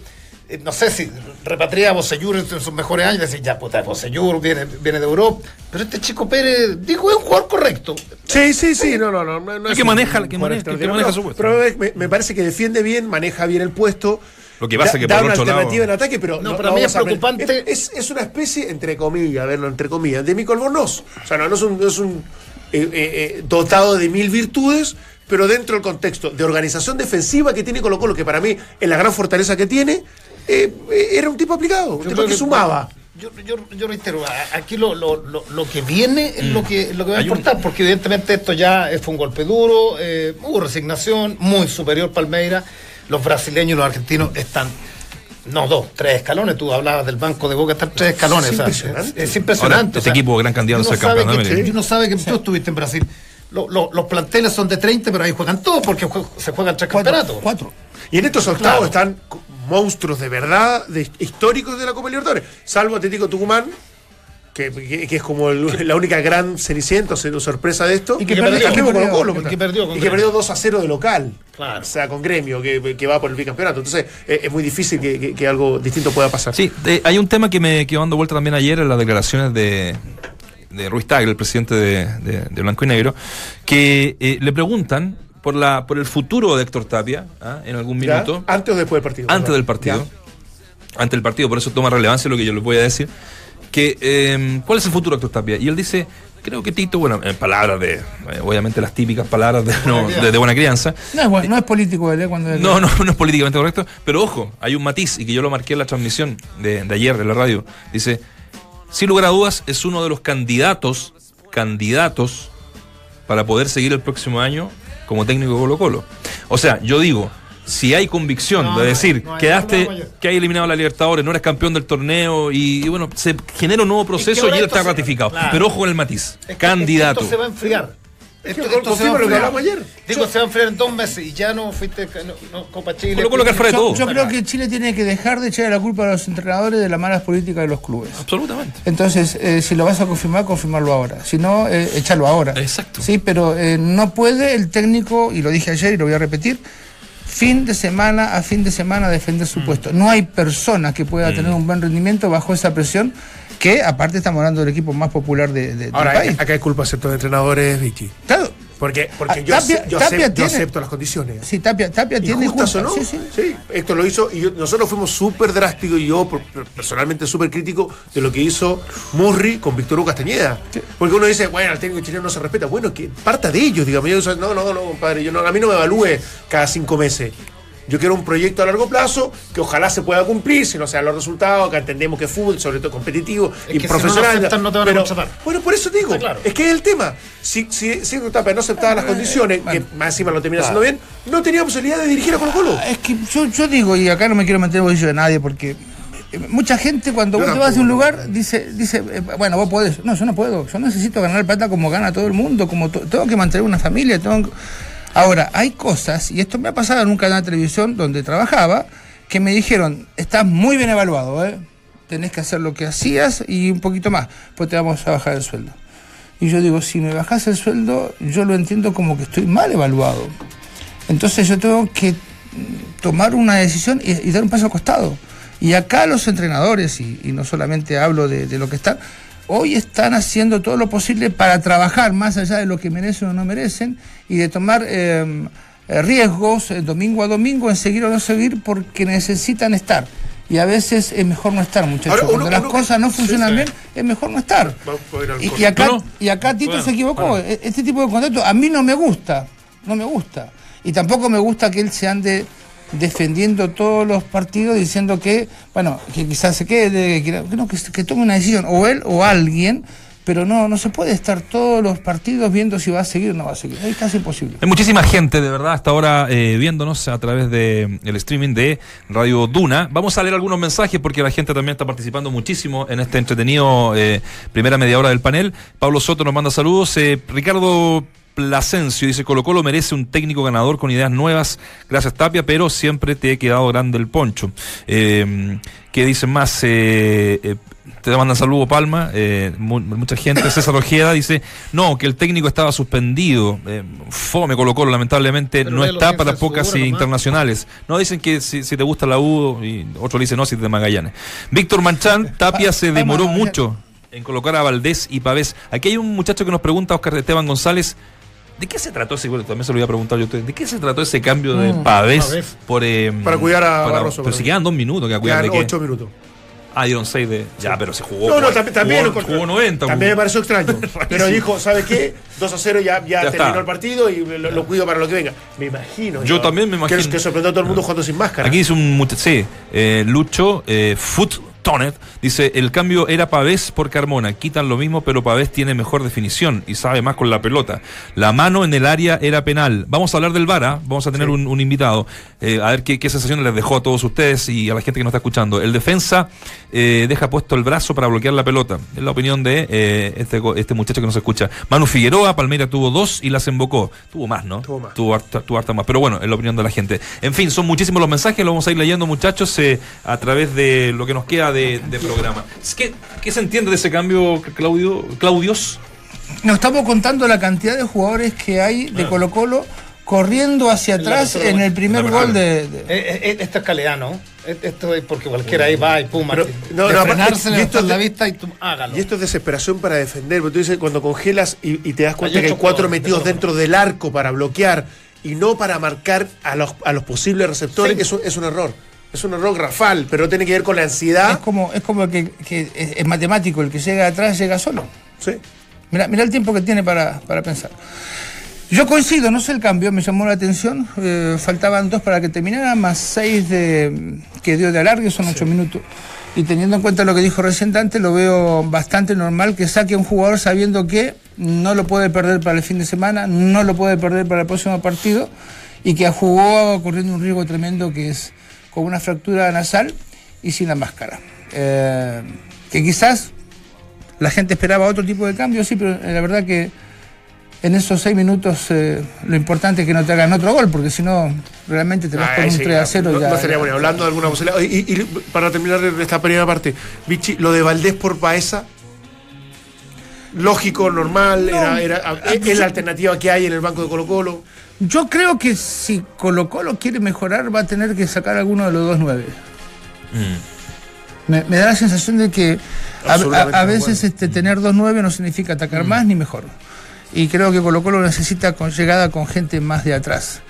Eh, No sé si repatria a Bosellur en sus mejores años y decir, ya puta, Bosellur viene, viene de Europa. Pero este Chico Pérez, digo, es un jugador correcto. Sí, sí, sí, no, no, no. es que maneja- que maneja- que maneja su puesto. Pero me, me parece que defiende bien, maneja bien el puesto. Lo que pasa da, que da por una otro lado- alternativa en ataque, pero No, mí es preocupante- Es, es una especie, entre comillas, a verlo entre comillas, de Mico Albornoz. O sea, no, no es un, no es un eh, eh, eh, dotado de mil virtudes, pero dentro del contexto de organización defensiva que tiene Colo Colo, que para mí es la gran fortaleza que tiene, eh, era un tipo aplicado, un Yo tipo creo que sumaba. Yo, yo, yo reitero, aquí lo, lo, lo, lo que viene es lo que, lo que va a un- importar, porque evidentemente esto ya eh, fue un golpe duro, eh, hubo resignación, muy superior Palmeira. Los brasileños y los argentinos están, no dos, tres escalones. Tú hablabas del banco de Boca, están tres escalones. Es o sea, impresionante. es, es impresionante. Ahora, este equipo gran candidato a ser campeón de que- América. y uno sabe que tú estuviste en Brasil. Lo- lo- los planteles son de 30, pero ahí juegan todos porque jue- se juegan tres cuatro, campeonatos. cuatro. Y en estos octavos Claro. están monstruos de verdad, de, históricos de la Copa Libertadores. Salvo Atlético Tucumán, que, que- que es como el- la única gran cenicienta o sorpresa de esto. Y que perdió, con que perdió, Colo-Colo, y que porque- perdió con y que Gremio. perdió 2 a 0 de local. Claro. O sea, con Gremio, que, que va por el bicampeonato. Entonces, eh, es muy difícil que, que- que algo distinto pueda pasar. Sí, eh, hay un tema que me quedó dando vuelta también ayer en las declaraciones de, de Ruiz Tagle, el presidente de, de- de Blanco y Negro, que eh, le preguntan por la por el futuro de Héctor Tapia ¿ah? en algún ¿Ya? minuto, Antes o después del partido. antes ¿verdad? del partido, Ya. antes del partido, por eso toma relevancia lo que yo les voy a decir, que eh, ¿cuál es el futuro de Héctor Tapia? Y él dice, creo que Tito, bueno, en palabras de, eh, obviamente las típicas palabras de, no, de- de buena crianza, No es, bueno, no es político él, ¿eh? Cuando no, no, no es políticamente correcto, pero ojo, hay un matiz y que yo lo marqué en la transmisión de, de ayer en la radio. Dice, sin lugar a dudas, es uno de los candidatos, candidatos para poder seguir el próximo año como técnico de Colo Colo. O sea, yo digo, si hay convicción No, de decir, no hay- quedaste, no, que hay eliminado a la Libertadores, no eres campeón del torneo y, y bueno, se genera un nuevo proceso y él está se- ratificado. claro. Pero ojo con el matiz, Es que candidato. Esto se va a enfriar. Esto, esto se va a confirma lo que hablamos ayer. Digo, se va a enfriar en dos meses y ya no fuiste no, no, Copa Chile. Que fuera de Yo, todo. yo creo que Chile tiene que dejar de echar la culpa a los entrenadores de las malas políticas de los clubes. Absolutamente. Entonces, eh, si lo vas a confirmar, confirmarlo ahora. Si no, eh, echarlo ahora. Exacto. Sí, pero eh, no puede el técnico, y lo dije ayer y lo voy a repetir, fin de semana a fin de semana defender Mm. su puesto. No hay persona que pueda tener un buen rendimiento bajo esa presión, que aparte estamos hablando del equipo más popular de, de- Ahora, del país. acá hay culpa ciertos entrenadores, Vichy. Claro, Porque, porque Ah, yo, Tapia- ace- yo, Tapia acepto, yo tiene- acepto las condiciones. sí, Tapia, Tapia tiene ¿Injustas o culpa. no? Sí, sí. Héctor lo hizo y yo- nosotros fuimos súper drásticos y yo personalmente súper crítico de lo que hizo Murri con Víctor Hugo Castañeda. Porque uno dice, bueno, el técnico chileno no se respeta. Bueno, que parta de ellos, digamos. Yo, no, no, no, compadre, yo no, a mí no me evalúe cada cinco meses. Yo quiero un proyecto a largo plazo que ojalá se pueda cumplir, si no sean los resultados, que entendemos que es fútbol, sobre todo competitivo Es y que si no lo profesional. aceptan, no te van a contratar. Bueno, por eso digo, claro. es que es el tema. Si, si, si Tapia no aceptaba las condiciones, bueno. que más encima lo termina haciendo bien, no tenía posibilidad de dirigir a Colo Colo. Es que yo, yo digo, y acá no me quiero meter en el bolsillo de nadie, porque eh, mucha gente cuando Yo vos te vas de un lugar dice, dice eh, bueno, vos podés. No, yo no puedo. Yo necesito ganar plata como gana todo el mundo, como to- tengo que mantener una familia. Tengo que- Ahora, hay cosas, y esto me ha pasado en un canal de televisión donde trabajaba, que me dijeron, estás muy bien evaluado, ¿eh? tenés que hacer lo que hacías y un poquito más, pues te vamos a bajar el sueldo. Y yo digo, si me bajas el sueldo, yo lo entiendo como que estoy mal evaluado. Entonces yo tengo que tomar una decisión y, dar un paso al costado. Y acá los entrenadores, y, y no solamente hablo de, de lo que están, hoy están haciendo todo lo posible para trabajar más allá de lo que merecen o no merecen y de tomar eh, eh, riesgos eh, domingo a domingo en seguir o no seguir porque necesitan estar. Y a veces es mejor no estar, muchachos. Ahora, uno- Cuando las uno cosas no funcionan sí. bien, es mejor no estar. Y, acá, No, no. y acá Tito Bueno, se equivocó. bueno. E- Este tipo de contrato a mí no me gusta. No me gusta. Y tampoco me gusta que él se ande defendiendo todos los partidos diciendo que, bueno, que quizás se quede, que, no, que, tome una decisión, o él o alguien, pero no, no se puede estar todos los partidos viendo si va a seguir o no va a seguir. Es casi imposible. Hay muchísima gente, de verdad, hasta ahora eh, viéndonos a través del streaming de Radio Duna. Vamos a leer algunos mensajes porque la gente también está participando muchísimo en este entretenido eh, primera media hora del panel. Pablo Soto nos manda saludos. Eh, Ricardo Plasencio dice, Colo Colo merece un técnico ganador con ideas nuevas. Gracias Tapia, pero siempre te he quedado grande el poncho. Eh, ¿Qué dicen más? Eh, eh, te mandan saludo Palma, eh, mu- mucha gente, César Ojeda dice, no, que el técnico estaba suspendido, eh, fome Colo Colo lamentablemente Pero no está para pocas seguro internacionales. No, dicen que si, si te gusta la U, y otro le dice no, si te de Magallanes. Víctor Manchán, Tapia se demoró mucho en colocar a Valdés y Pavés. Aquí hay un muchacho que nos pregunta, Oscar Esteban González, ¿de qué se trató ese, bueno, también se lo voy a preguntar yo a usted, ¿de qué se trató ese cambio de Mm. Pavés, por... eh, Para cuidar a Barroso, Pero para si quedan dos minutos, que a cuidar de qué. ocho minutos. Ah, dieron seis de... Ya, pero se jugó... No, no, jugó- también, también jugó, jugó 90. También me pareció extraño. pero dijo, ¿sabe qué? 2 a 0 ya, ya, Ya terminó está. el partido y lo, lo cuido para lo que venga. Me imagino. Yo también me imagino. Que, que sorprendió a todo el mundo jugando sin máscara. Aquí dice un muchacho, sí, eh, Lucho, eh, Foot Dice, el cambio era Pavés por Carmona, quitan lo mismo, pero Pavés tiene mejor definición y sabe más con la pelota. La mano en el área era penal. Vamos a hablar del VAR, vamos a tener un, un invitado, eh, a ver qué, qué sensaciones les dejó a todos ustedes y a la gente que nos está escuchando. El defensa eh, deja puesto el brazo para bloquear la pelota, es la opinión de eh, este, este muchacho que nos escucha. Manu Figueroa, Palmeira tuvo dos y las embocó. Tuvo más, ¿no? Tuvo más. Tuvo harta, tuvo harta más. Pero bueno, es la opinión de la gente. En fin, son muchísimos los mensajes, los vamos a ir leyendo, muchachos, a través de lo que nos queda de, de programa. ¿Qué, ¿Qué se entiende de ese cambio, Claudio? Claudios? Nos estamos contando la cantidad de jugadores que hay de Colo Colo corriendo hacia atrás en el primer gol de, de- Eh, eh, eh, esto es calidad, ¿no? Esto es porque cualquiera ahí va y pum, Pero, Martín. no, de no, frenarse, y esto es la de- vista y tú hágalo. Y esto es desesperación para defender, porque tú dices, cuando congelas y, y te das cuenta Hay que hay cuatro metidos dentro del arco para bloquear y no para marcar a los, a los posibles receptores, Sí. es, un, es un error. Es un error grafal, pero tiene que ver con la ansiedad. es como es como que, que es, es matemático, el que llega atrás llega solo. Sí. Mira, mira el tiempo que tiene para, para pensar. Yo coincido, no sé el cambio, me llamó la atención. eh, faltaban dos para que terminara, más seis de, que dio de alargue, son ocho minutos. Y teniendo en cuenta lo que dijo recién Dante, lo veo bastante normal que saque un jugador sabiendo que no lo puede perder para el fin de semana, no lo puede perder para el próximo partido y que jugó corriendo un riesgo tremendo que es con una fractura nasal y sin la máscara. Eh, que quizás la gente esperaba otro tipo de cambio, sí, pero eh, la verdad que en esos seis minutos eh, lo importante es que no te hagan otro gol, porque si no, realmente te vas con Ay, un sí, 3 a 0 no, ya. no ni hablando de alguna posibilidad. Y, y- y para terminar esta primera parte, Vichy, lo de Valdés por Baeza, lógico, normal, era, era- es la alternativa que hay en el banco de Colo Colo. Yo creo que si Colo Colo quiere mejorar, va a tener que sacar alguno de los dos nueve. Me, me da la sensación de que a, veces este, tener dos nueve no significa atacar más ni mejor. Y creo que Colo Colo necesita con llegada con gente más de atrás.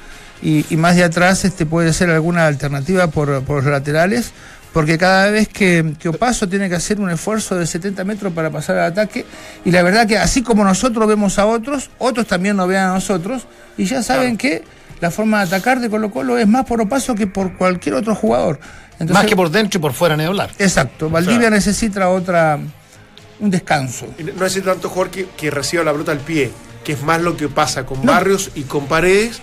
Y, y más de atrás este, puede ser alguna alternativa por, por los laterales, porque cada vez que, que Opaso tiene que hacer un esfuerzo de 70 metros para pasar al ataque, y la verdad que así como nosotros vemos a otros, otros también nos ven a nosotros, y ya saben que la forma de atacar de Colo Colo es más por Opaso que por cualquier otro jugador. Entonces, Más que por dentro y por fuera, ni hablar. Exacto, Valdivia necesita otra, un descanso. Y No es tanto jugador que, que reciba la pelota al pie, que es más lo que pasa con Barrios y con Paredes.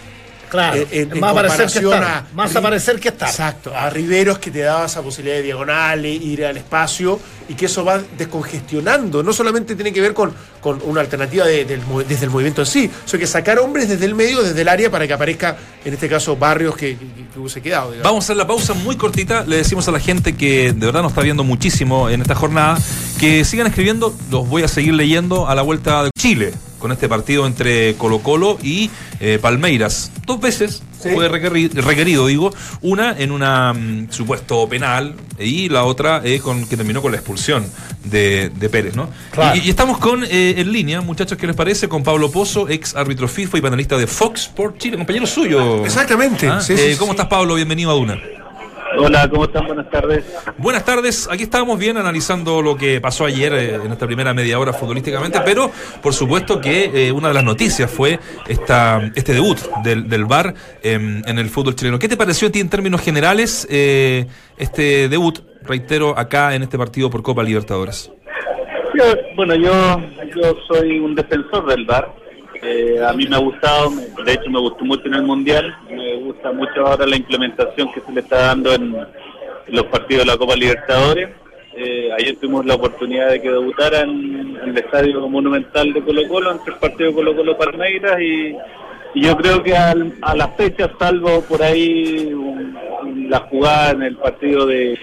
Claro, eh, en- en más aparecer que estar. a- Más aparecer que estar. Exacto, a Riveros que te daba esa posibilidad de diagonales, ir al espacio y que eso va descongestionando. No solamente tiene que ver con, con una alternativa de- del mo- desde el movimiento en sí, sino que sacar hombres desde el medio, desde el área, para que aparezca, en este caso, Barrios que, que, que hubiese quedado. digamos. Vamos a hacer la pausa muy cortita. Le decimos a la gente que de verdad nos está viendo muchísimo en esta jornada que sigan escribiendo. Los voy a seguir leyendo a la vuelta de Chile con este partido entre Colo Colo y eh, Palmeiras. Dos veces fue requeri- requerido, digo. Una en una mm, supuesto penal y la otra eh, con que terminó con la expulsión de, de Pérez, ¿no? Claro. Y, y estamos con eh, en línea, muchachos, ¿qué les parece? Con Pablo Pozo, ex árbitro FIFA y panelista de Fox Sport Chile, compañero suyo. Exactamente. Ah, Sí, eh, sí. ¿Cómo estás, Pablo? Bienvenido a Duna. Hola, ¿cómo están? Buenas tardes. Buenas tardes, aquí estábamos bien analizando lo que pasó ayer eh, en esta primera media hora futbolísticamente, pero por supuesto que eh, una de las noticias fue esta, este debut del, del VAR en, en el fútbol chileno. ¿Qué te pareció a ti en términos generales eh, este debut, reitero, acá en este partido por Copa Libertadores? Yo- bueno, yo, yo soy un defensor del VAR. Eh, a mí me ha gustado, de hecho me gustó mucho en el Mundial. Me gusta mucho ahora la implementación que se le está dando en, los partidos de la Copa Libertadores. Eh, ayer tuvimos la oportunidad de que debutara en, el Estadio Monumental de Colo Colo, entre el partido Colo Colo Palmeiras y, y yo creo que al- a las fechas, salvo por ahí un- la jugada en el partido de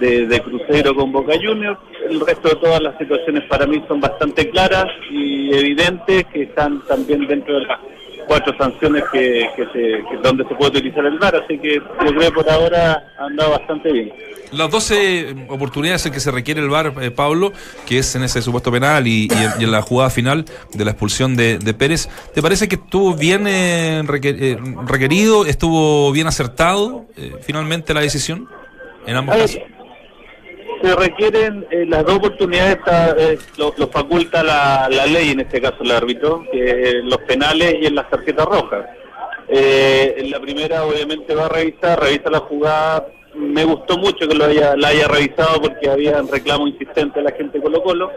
de, de Cruzeiro con Boca Juniors. El resto de todas las situaciones para mí son bastante claras y evidentes que están también dentro de las cuatro sanciones que, que se, que- donde se puede utilizar el VAR, así que yo creo que por ahora ha andado bastante bien. Las 12 oportunidades en que se requiere el VAR, eh, Pablo, que es en ese supuesto penal y, y en, y en la jugada final de la expulsión de, de Pérez, ¿te parece que estuvo bien eh, eh, requerido, estuvo bien acertado eh, finalmente la decisión en ambos ver, casos? Se requieren eh, las dos oportunidades, está, eh, lo, faculta la, la ley, en este caso el árbitro, que los penales y en las tarjetas rojas. Eh, en la primera obviamente va a revisar, revisa la jugada. Me gustó mucho que lo haya, la haya revisado porque había un reclamo insistente de la gente de Colo Colo.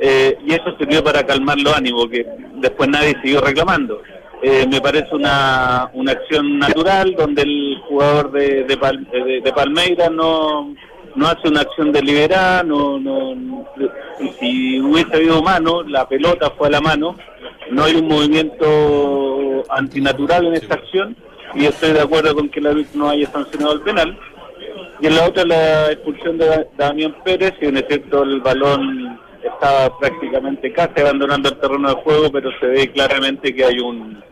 eh, y eso sirvió para calmar los ánimos, que después nadie siguió reclamando. Eh, me parece una, una acción natural donde el jugador de, de, Pal- de- de Palmeiras no, no hace una acción deliberada, no, no, si hubiese habido mano, la pelota fue a la mano, no hay un movimiento antinatural en esta acción y estoy de acuerdo con que el árbitro no haya sancionado el penal. Y en la otra la expulsión de Da- Damián Pérez, y en efecto el balón estaba prácticamente casi abandonando el terreno de juego, pero se ve claramente que hay un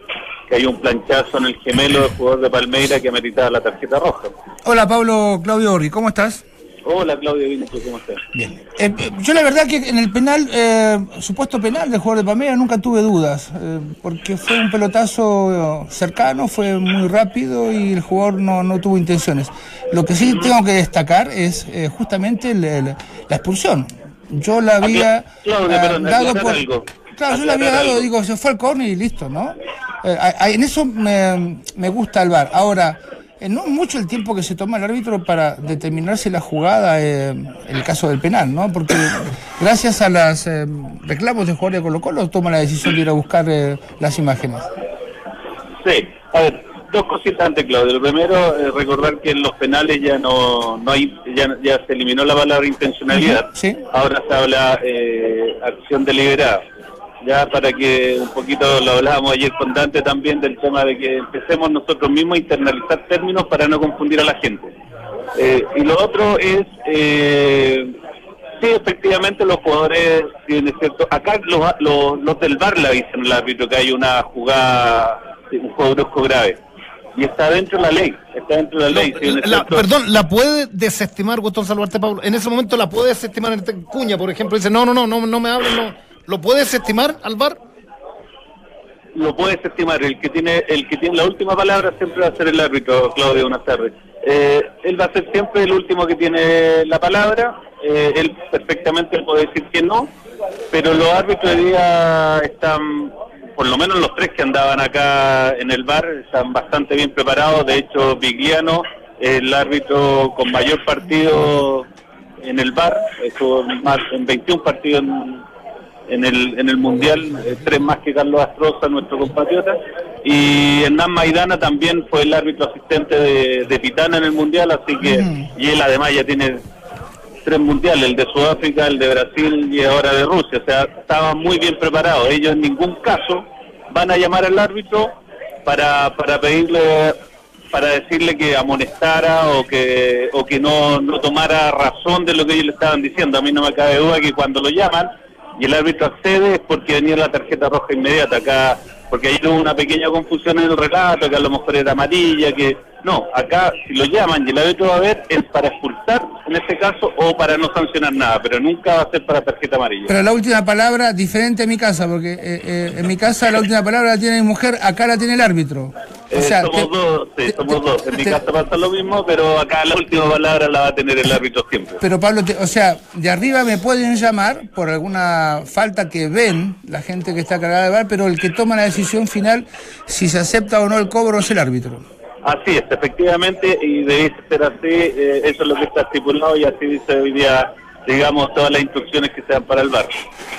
que hay un planchazo en el gemelo del jugador de Palmeira que ameritaba la tarjeta roja. Hola Pablo Claudio Orri, ¿cómo estás? Hola Claudio Vinto, ¿cómo estás? Bien. Eh, yo la verdad que en el penal, eh, supuesto penal del jugador de Palmeiras nunca tuve dudas, eh, porque fue un pelotazo cercano, fue muy rápido y el jugador no, no tuvo intenciones. Lo que sí tengo que destacar es eh, justamente el- el- la expulsión. Yo la había Claudio, perdón, dado por... algo. Claro, yo la había dado, algo. digo, se fue al córner y listo, ¿no? Eh, en eso me, me gusta el. Ahora, no es mucho el tiempo que se toma el árbitro para determinarse la jugada, eh, el caso del penal, ¿no? Porque gracias a los reclamos de jugadores de Colo Colo toma la decisión de ir a buscar eh, las imágenes. Sí, a ver, dos cositas antes, Claudio. Lo primero, eh, recordar que en los penales ya no, no hay, ya, ya se eliminó la palabra intencionalidad. Sí. Ahora se habla eh, acción deliberada. Ya para que un poquito lo hablábamos ayer con Dante también del tema de que empecemos nosotros mismos a internalizar términos para no confundir a la gente. Eh, y lo otro es, eh, sí, efectivamente los jugadores, es cierto, acá los, los, los del VAR le avisan al árbitro que hay una jugada, un juego brusco grave. Y está dentro de la ley, está dentro de la ley. La- cierto. perdón, ¿la puede desestimar, Gustavo Salvarte Pablo? En ese momento la puede desestimar en Cuña, por ejemplo, dice, no, no, no, no, no me hablen, no. ¿Lo puede desestimar al VAR? lo puedes estimar. El que tiene el que tiene la última palabra siempre va a ser el árbitro, Claudio, buenas tardes. Eh, él va a ser siempre el último que tiene la palabra. Eh, él perfectamente puede decir que no, pero los árbitros hoy día están por lo menos los tres que andaban acá en el bar están bastante bien preparados. De hecho, Vigliano, el árbitro con mayor partido en el bar, estuvo en 21 partidos en, en el, en el Mundial, eh, tres más que Carlos Astroza, nuestro compatriota. Y Hernán Maidana también fue el árbitro asistente de, de Pitana en el Mundial, así que, y él además ya tiene tres mundiales, el de Sudáfrica, el de Brasil y ahora de Rusia. O sea, estaban muy bien preparados. Ellos en ningún caso van a llamar al árbitro para, para pedirle, para decirle que amonestara o que, o que no, no tomara razón de lo que ellos le estaban diciendo. A mí no me cabe duda que cuando lo llaman y el árbitro accede es porque venía la tarjeta roja inmediata acá, porque ahí hubo una pequeña confusión en el relato, que a lo mejor era amarilla, que no, acá si lo llaman y el árbitro va a ver es para expulsar en este caso o para no sancionar nada, pero nunca va a ser para tarjeta amarilla. Pero la última palabra, diferente en mi casa, porque eh, eh, en mi casa la última palabra la tiene mi mujer, acá la tiene el árbitro. O Eh, sea, somos te- dos, sí, te- somos te- dos. En mi casa pasa lo mismo, pero acá la última palabra la va a tener el árbitro siempre. Pero Pablo, te- o sea, de arriba me pueden llamar por alguna falta que ven la gente que está cargada de bar, pero el que toma la decisión final, si se acepta o no el cobro, es el árbitro. Así es, efectivamente, y debe ser así, eh, eso es lo que está estipulado y así dice hoy día, digamos, todas las instrucciones que se dan para el bar.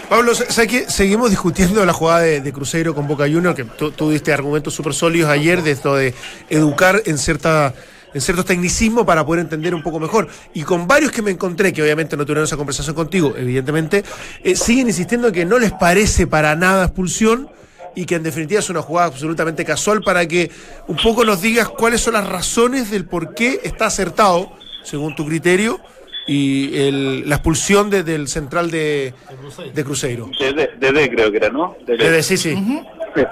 Pablo, ¿sabes qué? Seguimos discutiendo la jugada de, de Cruzeiro con Boca Juniors, que tú diste argumentos súper sólidos ayer de esto de educar en cierta en ciertos tecnicismos para poder entender un poco mejor. Y con varios que me encontré, que obviamente no tuvieron esa conversación contigo, evidentemente, eh, siguen insistiendo que no les parece para nada expulsión y que en definitiva es una jugada absolutamente casual para que un poco nos digas cuáles son las razones del por qué está acertado, según tu criterio, y el- la expulsión de- del central de, de Cruzeiro. De, de, creo que era, ¿no? De sí, sí. Sí.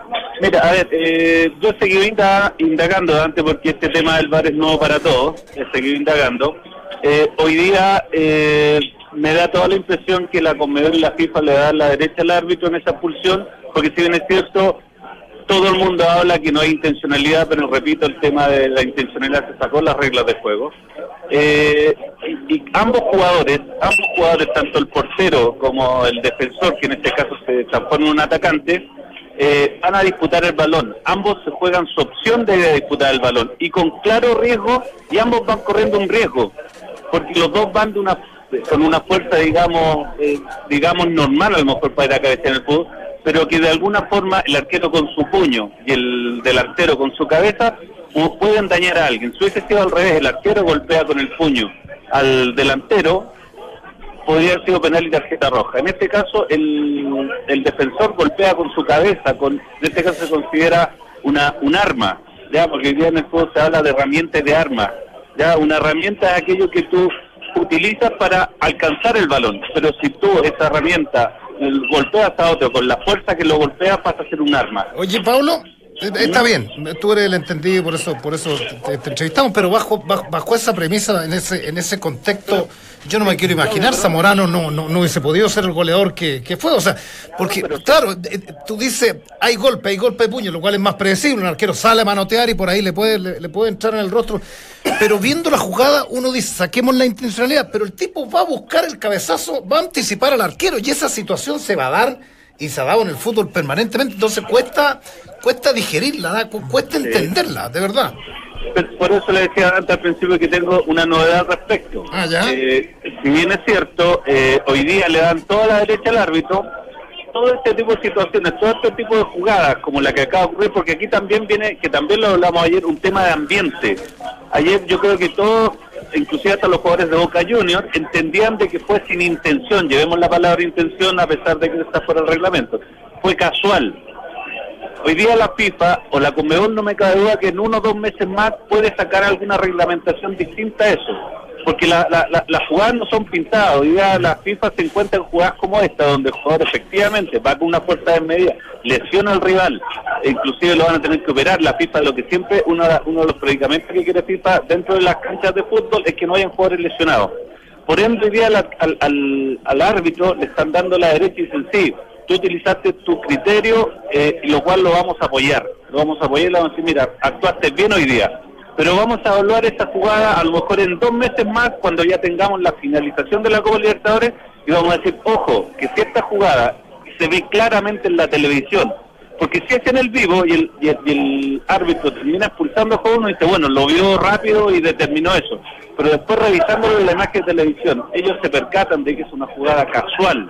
Mira, a ver, eh, yo he seguido inda- indagando antes porque este tema del bar es nuevo para todos, he seguido indagando. Eh, hoy día eh, me da toda la impresión que la Conmebol y la FIFA le dan la derecha al árbitro en esa expulsión, porque si bien es cierto, todo el mundo habla que no hay intencionalidad, pero repito, el tema de la intencionalidad se sacó las reglas de juego. Eh, y, ambos jugadores, ambos jugadores, tanto el portero como el defensor, que en este caso se transforma en un atacante, eh, van a disputar el balón. Ambos juegan su opción de disputar el balón y con claro riesgo, y ambos van corriendo un riesgo, porque los dos van de una con una fuerza, digamos, eh, digamos normal a lo mejor para ir a cabeza en el fútbol, pero que de alguna forma el arquero con su puño y el delantero con su cabeza pu- pueden dañar a alguien. Si hubiese sido al revés, el arquero golpea con el puño al delantero, podría haber sido penal y tarjeta roja. En este caso, el, el defensor golpea con su cabeza, con, en este caso se considera una un arma, ya porque hoy día en el fútbol se habla de herramientas de arma. Ya, una herramienta es aquello que tú utilizas para alcanzar el balón, pero si tú esa herramienta eh, golpeas a otro con la fuerza que lo golpea, pasa a ser un arma. Oye, Pablo, eh, está bien, tú eres el entendido y por eso, por eso te, te entrevistamos, pero bajo, bajo, bajo esa premisa, en ese, en ese contexto, yo no me quiero imaginar, Zamorano no, no, no hubiese podido ser el goleador que, que fue, o sea, porque, claro, eh, tú dices, hay golpe, hay golpe de puño, lo cual es más predecible, un arquero sale a manotear y por ahí le puede, le, le puede entrar en el rostro, pero viendo la jugada, uno dice, saquemos la intencionalidad, pero el tipo va a buscar el cabezazo, va a anticipar al arquero, y esa situación se va a dar y se ha dado en el fútbol permanentemente, entonces cuesta cuesta digerirla, cuesta entenderla, de verdad. Pero Por eso le decía antes al principio que tengo una novedad al respecto. Ah, ¿ya? Eh, si bien es cierto, eh, hoy día le dan toda la derecha al árbitro, todo este tipo de situaciones, todo este tipo de jugadas como la que acaba de ocurrir, porque aquí también viene, que también lo hablamos ayer, un tema de ambiente. Ayer yo creo que todos, inclusive hasta los jugadores de Boca Juniors, entendían de que fue sin intención, llevemos la palabra intención a pesar de que está fuera del reglamento. Fue casual, Hoy día la FIFA o la Conmebol no me cabe duda que en uno o dos meses más puede sacar alguna reglamentación distinta a eso. Porque la- la- la- las jugadas no son pintadas. Hoy día la FIFA se encuentra en jugadas como esta, donde el jugador efectivamente va con una fuerza desmedida, lesiona al rival, e inclusive lo van a tener que operar. La FIFA, lo que siempre, uno, de- de los predicamentos que quiere FIFA dentro de las canchas de fútbol es que no hayan jugadores lesionados. Por ende, hoy día al, al, al- árbitro le están dando la derecha y sí, tú utilizaste tu criterio, eh, y lo cual lo vamos a apoyar. Lo vamos a apoyar y le vamos a decir, mira, actuaste bien hoy día. Pero vamos a evaluar esta jugada a lo mejor en dos meses más, cuando ya tengamos la finalización de la Copa Libertadores, y vamos a decir, ojo, que si esta jugada se ve claramente en la televisión, Porque si es en el vivo y el, y el, y árbitro termina expulsando a uno dice, bueno, lo vio rápido y determinó eso. Pero después revisándolo en la imagen de televisión, ellos se percatan de que es una jugada casual,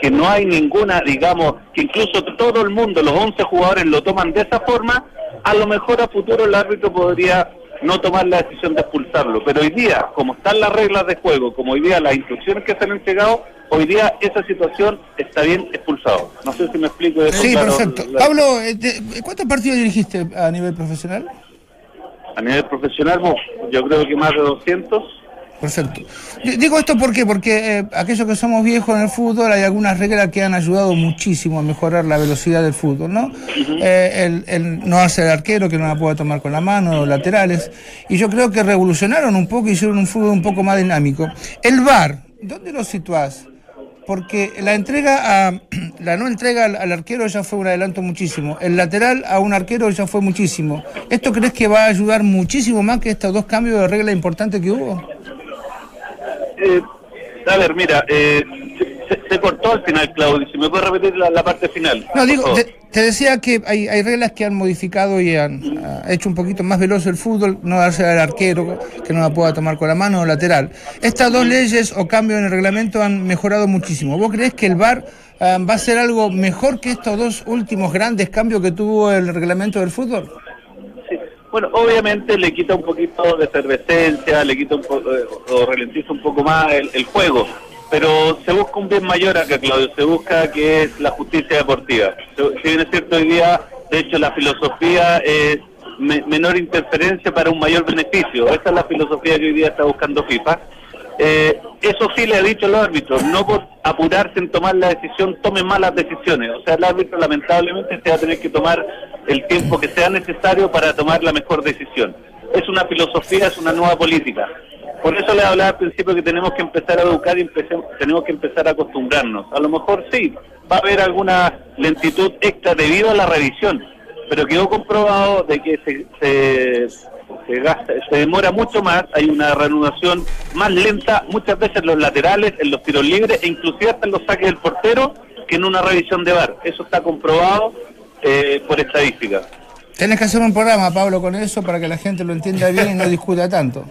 que no hay ninguna, digamos, que incluso todo el mundo, los 11 jugadores lo toman de esa forma, a lo mejor a futuro el árbitro podría no tomar la decisión de expulsarlo. Pero hoy día, como están las reglas de juego, como hoy día las instrucciones que se han entregado, hoy día esa situación está bien expulsado. No sé si me explico. eso, Sí, claro, perfecto. la- Pablo, eh, te- ¿cuántos partidos dirigiste a nivel profesional? A nivel profesional, yo creo que más de 200. Perfecto. Digo esto ¿por qué? porque eh, aquellos que somos viejos en el fútbol hay algunas reglas que han ayudado muchísimo a mejorar la velocidad del fútbol, ¿no? Eh, el, el no hacer arquero que no la pueda tomar con la mano, los laterales. Y yo creo que revolucionaron un poco y hicieron un fútbol un poco más dinámico. El VAR, ¿dónde lo situás? Porque la entrega a, la no entrega al, al arquero ya fue un adelanto muchísimo. El lateral a un arquero ya fue muchísimo. ¿Esto crees que va a ayudar muchísimo más que estos dos cambios de regla importantes que hubo? Eh, a ver, mira, eh, se, cortó al final, Claudio. Si me puedes repetir la, la parte final. No, digo, te, te decía que hay, hay reglas que han modificado y han hecho un poquito más veloz el fútbol, no darse al arquero que no la pueda tomar con la mano o lateral. Estas dos leyes o cambios en el reglamento han mejorado muchísimo. ¿Vos crees que el VAR ah, va a ser algo mejor que estos dos últimos grandes cambios que tuvo el reglamento del fútbol? Bueno, obviamente le quita un poquito de efervescencia, le quita un poco, eh, o ralentiza un poco más el, juego. Pero se busca un bien mayor acá, Claudio. Se busca que es la justicia deportiva. Si bien es cierto, hoy día, de hecho, la filosofía es me- menor interferencia para un mayor beneficio. Esa es la filosofía que hoy día está buscando FIFA. Eh, eso sí le ha dicho el árbitro, no por apurarse en tomar la decisión, tome malas decisiones. O sea, el árbitro lamentablemente se va a tener que tomar el tiempo que sea necesario para tomar la mejor decisión. Es una filosofía, es una nueva política. Por eso le hablaba al principio que tenemos que empezar a educar y empecemos- tenemos que empezar a acostumbrarnos. A lo mejor sí, va a haber alguna lentitud extra debido a la revisión, pero quedó comprobado de que se, se, se gasta, se demora mucho más, hay una reanudación más lenta, muchas veces en los laterales, en los tiros libres e inclusive hasta en los saques del portero que en una revisión de VAR. Eso está comprobado eh, por estadística. Tenés que hacer un programa, Pablo, con eso para que la gente lo entienda bien y no discuta tanto.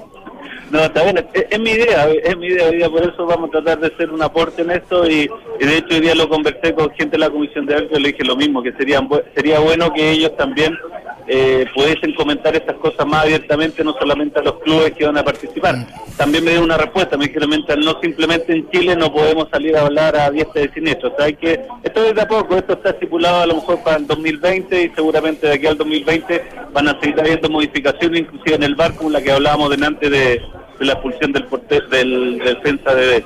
No, está bien, es, es mi idea, es mi idea hoy día, por eso vamos a tratar de hacer un aporte en esto y, y de hecho hoy día lo conversé con gente de la comisión de árbitros, le dije lo mismo, que sería, sería bueno que ellos también eh, pudiesen comentar estas cosas más abiertamente, no solamente a los clubes que van a participar. También me dio una respuesta, me dijeron, mientras no simplemente en Chile no podemos salir a hablar a diestra y siniestra, o sea, hay que, esto es de a poco, esto está estipulado a lo mejor para el 2020 y seguramente de aquí al 2020 van a seguir habiendo modificaciones, inclusive en el bar, como la que hablábamos delante de, la expulsión del portero, del defensa de B.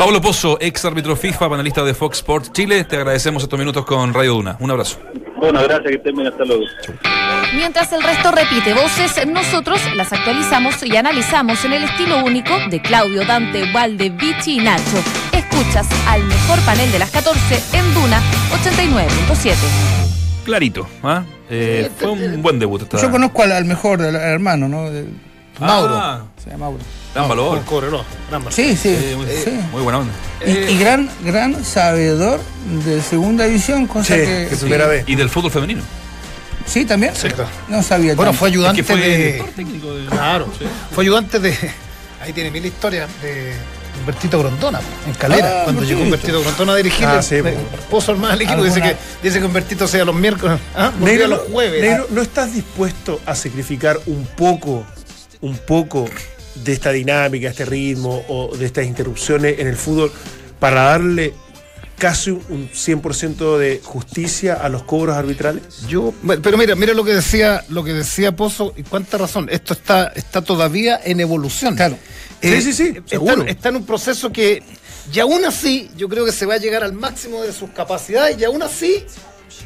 Pablo Pozo, ex árbitro FIFA, panelista de Fox Sports Chile, te agradecemos estos minutos con Radio Duna. Un abrazo. Bueno, gracias, que estén bien, hasta luego. Mientras el resto repite voces, nosotros las actualizamos y analizamos en el estilo único de Claudio, Dante, Valde, Vichy y Nacho. Escuchas al mejor panel de las 14 en Duna 89.7. Clarito, ¿ah? Eh, fue un buen debut. Esta... Yo conozco al, al mejor, al, al hermano, ¿no? De- Mauro. Ah, se llama Mauro. gran valor. Cobreloa, gran valor. Sí, sí. Sí, muy, sí. muy buena onda. Y, y gran, gran sabedor de segunda división, cosa Sí, que. que primera vez. Y del fútbol femenino. Sí, también. Sí, claro. No sabía. Bueno, tanto. fue ayudante Es que fue de. director técnico de... Claro, fue ayudante de. Ahí tiene mil historias de Humbertito Grondona, en Calera. Ah, cuando llegó Humbertito. Grondona a dirigir Ah, sí, esposo del equipo. Dice que, dice que Humbertito sea los miércoles. ¿ah? Negro, los jueves. Negro, ¿no estás dispuesto a sacrificar un poco, un poco de esta dinámica, este ritmo o de estas interrupciones en el fútbol para darle casi un 100% de justicia a los cobros arbitrales? Yo, pero mira, mira lo que decía, lo que decía Pozo y cuánta razón. Esto está, está todavía en evolución. Claro. Sí, sí, sí, está, seguro. está en un proceso que, y aún así, yo creo que se va a llegar al máximo de sus capacidades y aún así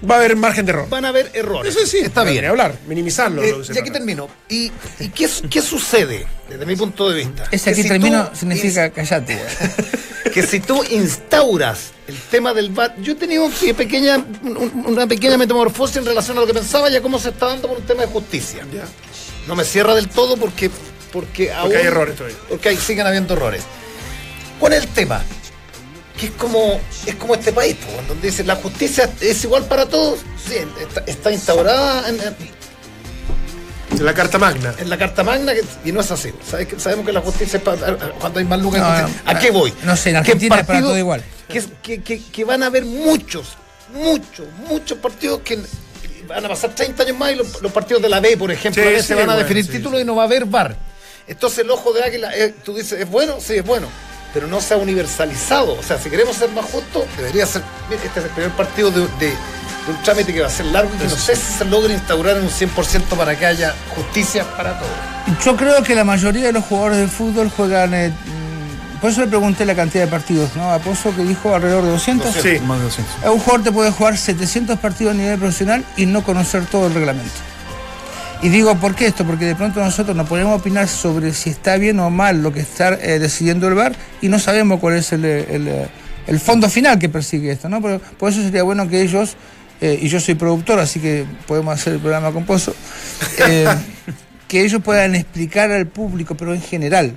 Va a haber margen de error. van a haber errores. Eso sí, está bien. hablar, minimizarlo. Eh, lo que termino. ¿Y, y qué, qué sucede desde mi punto de vista? Ese aquí si termino significa callate. que si tú instauras el tema del VAR, yo he tenido sí, pequeña, un- una pequeña metamorfosis en relación a lo que pensaba y a cómo se está dando por un tema de justicia. Ya. No me cierra del todo porque porque, aún- hay errores todavía. Porque hay- siguen habiendo errores. ¿Cuál es el tema? Que es como es como este país, donde dice la justicia es igual para todos. Sí, está, está instaurada en, en- La carta magna. en la Carta Magna que- y no es así. ¿Sabes que- sabemos que la justicia es para cuando hay más lucas. No, no, ¿A qué voy? no sé, en Argentina es para todo igual. Que, es- que, que- que van a haber muchos, muchos, muchos partidos que van a pasar 30 años más y los, los partidos de la B, por ejemplo, Sí, a veces sí, van a bueno, definir sí, títulos y no va a haber VAR. Entonces el ojo de águila, eh, tú dices, ¿es bueno? Sí, es bueno. Pero no se ha universalizado. O sea, si queremos ser más justos, debería ser. Este es el primer partido de, de- de un trámite que va a ser largo y que no sé si se logra instaurar en un 100% para que haya justicia para todos. Yo creo que la mayoría de los jugadores de fútbol juegan. eh, mm, por eso le pregunté la cantidad de partidos, ¿no? A Pozo que dijo alrededor de 200. Sí. Más de 200. Un jugador te puede jugar 700 partidos a nivel profesional y no conocer todo el reglamento. Y digo, ¿por qué esto? Porque de pronto nosotros no podemos opinar sobre si está bien o mal lo que está eh, decidiendo el VAR y no sabemos cuál es el, el- el fondo final que persigue esto, ¿no? Por, por eso sería bueno que ellos, eh, y yo soy productor, así que podemos hacer el programa con Pozo, eh, que ellos puedan explicar al público, pero en general,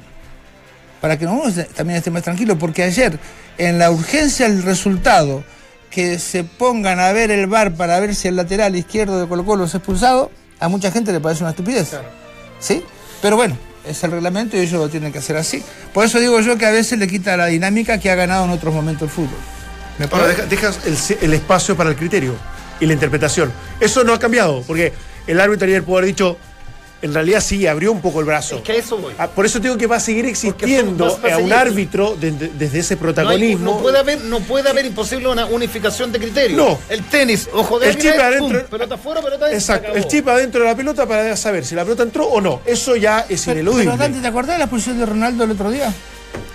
para que nosotros también estemos tranquilos, porque ayer, en la urgencia del resultado, que se pongan a ver el bar para ver si el lateral izquierdo de Colo Colo es expulsado, a mucha gente le parece una estupidez. ¿Sí? Pero bueno, es el reglamento y ellos lo tienen que hacer así. Por eso digo yo que a veces le quita la dinámica que ha ganado en otros momentos el fútbol. ¿Me Ahora deja- dejas el, el espacio para el criterio y la interpretación. Eso no ha cambiado, porque el árbitro ayer pudo haber dicho, en realidad sí, abrió un poco el brazo. Es que a eso voy. Ah, Por eso digo que va a seguir existiendo son- a un árbitro de- de- desde ese No, hay- protagonismo. no puede haber, no puede haber imposible una unificación de criterios. No. El tenis, ojo de El águila, chip adentro- pum, pelota afuera, pelota adentro. se Exacto, el chip adentro de la pelota para saber si la pelota entró o no. Eso ya es Pero, ineludible. pero, Dante, ¿te acordás de la expulsión de Ronaldo el otro día?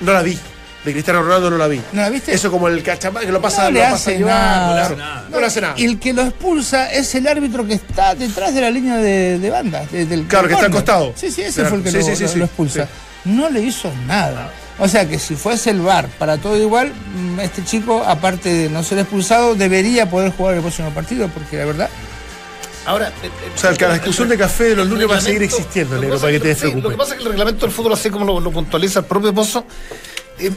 No la vi. De Cristiano Ronaldo no la vi. ¿No la viste? Eso como el cachamán que lo pasa, No lo le pasa hace llevar, nada. No le hace nada. No le hace nada. Y el que lo expulsa es el árbitro que está detrás de la línea de, de banda. de- del, Claro, del que está al costado. Sí, sí, ese Claro. fue el que Sí, lo, sí, sí, lo- sí. lo expulsa. No le hizo nada. O sea que si fuese el VAR para todo igual, mm, este chico, aparte de no ser expulsado, debería poder jugar el próximo partido, porque la verdad. Ahora, eh, eh, O sea, que la discusión de café de los lunes va a seguir existiendo, lo negro, para que te sí, Lo que pasa es que el reglamento del fútbol, así como lo, lo puntualiza el propio Pozo, eh,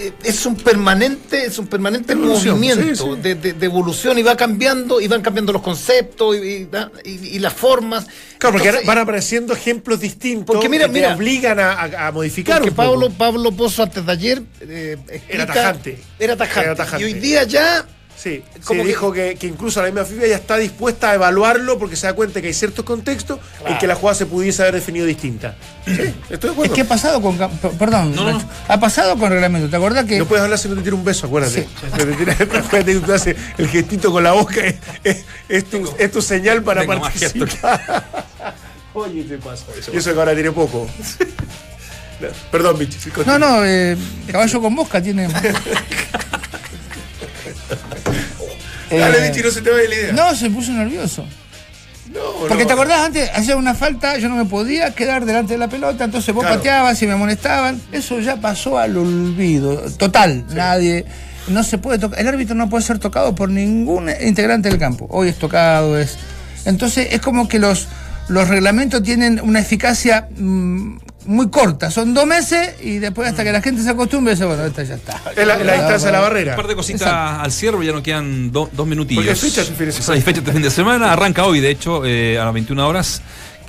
eh, es un permanente, es un permanente Evolución, movimiento sí, sí. De, de- de evolución y va cambiando, y van cambiando los conceptos y, y- y- y las formas. Claro, porque Entonces, van apareciendo ejemplos distintos Porque mira, que te mira. obligan a, a- a modificar Porque un poco. Pablo, Pablo Pozo antes de ayer eh, explica- Era tajante. Era tajante. Era tajante. Y hoy día ya Sí, Como que- dijo que, que incluso la misma FIFA ya está dispuesta a evaluarlo porque se da cuenta que hay ciertos contextos en que la jugada se pudiese haber definido distinta. Sí, estoy de Es acuerdo. que ha pasado con. Perdón, No, no. Nacho. ha pasado con reglamento. ¿Te acuerdas que.? No puedes hablar si no te tira un beso, acuérdate. Sí. Acuérdate que tú haces el gestito con la boca, es, es- es tu, es tu señal para tengo más participar. Oye, te pasa eso. Y eso que ahora tiene poco. Perdón, Michi. No, no, eh, caballo con mosca tiene. Dale, Eh, no se te vaya la idea. No, se puso nervioso. No, Porque no. te acordás antes, hacía una falta, yo no me podía quedar delante de la pelota, entonces vos Claro. pateabas y me amonestaban. Eso ya pasó al olvido. Total, nadie. No se puede tocar. El árbitro no puede ser tocado por ningún integrante del campo. Hoy es tocado, es. Entonces es como que los, los reglamentos tienen una eficacia mm, muy corta. Son dos meses y después hasta que la gente se acostumbre, dice, bueno, esta ya está. Es la, la distancia de la barrera. Un par de cositas Exacto. al cierre, ya nos quedan do- dos minutillos. Porque hay fecha este fin de semana. Hay fecha este fin de semana, arranca hoy, de hecho, eh, a las 21 horas.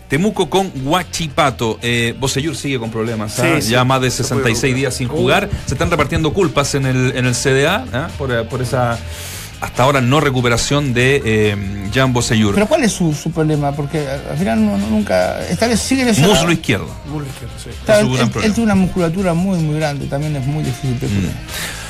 Temuco con Huachipato. Eh, Bosellur sigue con problemas. ¿ah? Sí, sí. ya más de Se puede 66 recuperar. días sin jugar. Se están repartiendo culpas en el, en el CDA ¿ah? por, eh, por esa hasta ahora no recuperación de eh, Jan Bosellur. Pero ¿cuál es su, su problema? Porque al final no- no- nunca. Esta vez sigue lesionado. Muslo izquierdo. Está- es él, un gran él- problema. él tiene una musculatura muy, muy grande, también es muy difícil de curar.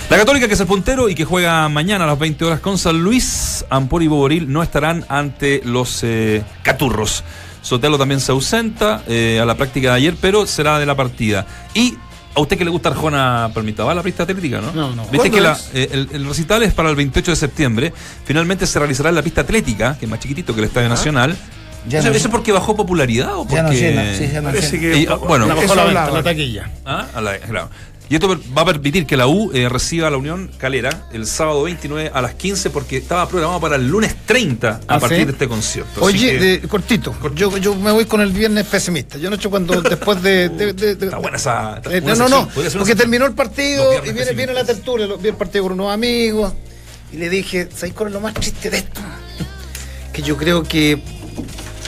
La Católica, que es el puntero y que juega mañana a las 20 horas con San Luis, Ampor y Boboril no estarán ante los eh, Caturros. Sotelo también se ausenta eh, a la práctica de ayer, pero será de la partida. Y a usted que le gusta Arjona Palmita, va a la pista atlética, ¿no? No, no. Viste ¿Cuándo que la- eh, el, el recital es para el 28 de septiembre. Finalmente se realizará en la pista atlética, que es más chiquitito que el Estadio Nacional. Ya ¿Eso, no- eso porque bajó popularidad o porque.? Ya no llena, sí, ya no Parece llena. que Y, ah, bueno, la bajó la, hablaba. venta, la taquilla. Ah, a la- claro. Y esto va a permitir que la U eh, reciba a la Unión Calera el sábado 29 a las 15 porque estaba programado para el lunes 30 a ¿Ah, partir sí? de este concierto. Oye, que de- cortito, Yo, yo me voy con el viernes pesimista. Yo noche cuando después de. de- de- de- Está buena esa. Eh, no, no, no, porque sección. terminó el partido y viene, viene la tertulia, vi el partido con unos amigos y le dije, ¿sabes cuál es lo más triste de esto? Que yo creo que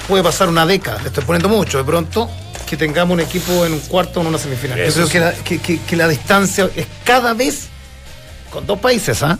puede pasar una década, le estoy poniendo mucho, de pronto, que tengamos un equipo en un cuarto o en una semifinal. Yo Eso creo sí. que la, que, que- que la distancia es cada vez con dos países, ¿ah?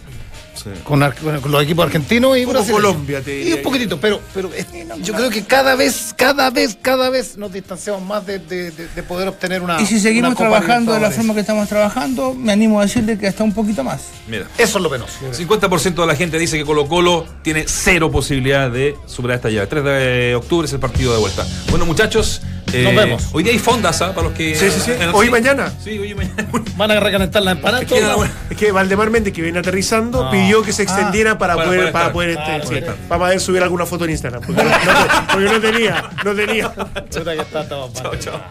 Sí. Con, con los equipos argentinos y brasileños. Colombia, te Y un poquitito, pero, pero es- yo creo que cada vez, cada vez, cada vez nos distanciamos más de, de- de- de poder obtener una. Y si seguimos trabajando de la forma que estamos trabajando, me animo a decirle que hasta un poquito más. Mira. Eso es lo penoso. 50% de la gente dice que Colo Colo tiene cero posibilidad de superar esta llave. 3 de octubre es el partido de vuelta. Bueno, muchachos. Eh, Nos vemos. Hoy día hay fondas, ¿ah? Para los que. Sí, sí, sí. Hoy y mañana. Sí, hoy y mañana. Van a recalentar la empanada. Es que. Es Valdemar Méndez, que viene aterrizando, pidió que se extendiera para, Para poder, poder para estar. poder este, sí, estar. Vamos a ver subir alguna foto en Instagram. Porque no, no- porque no tenía, no tenía. Chuta que está todo mal. Chao, chao.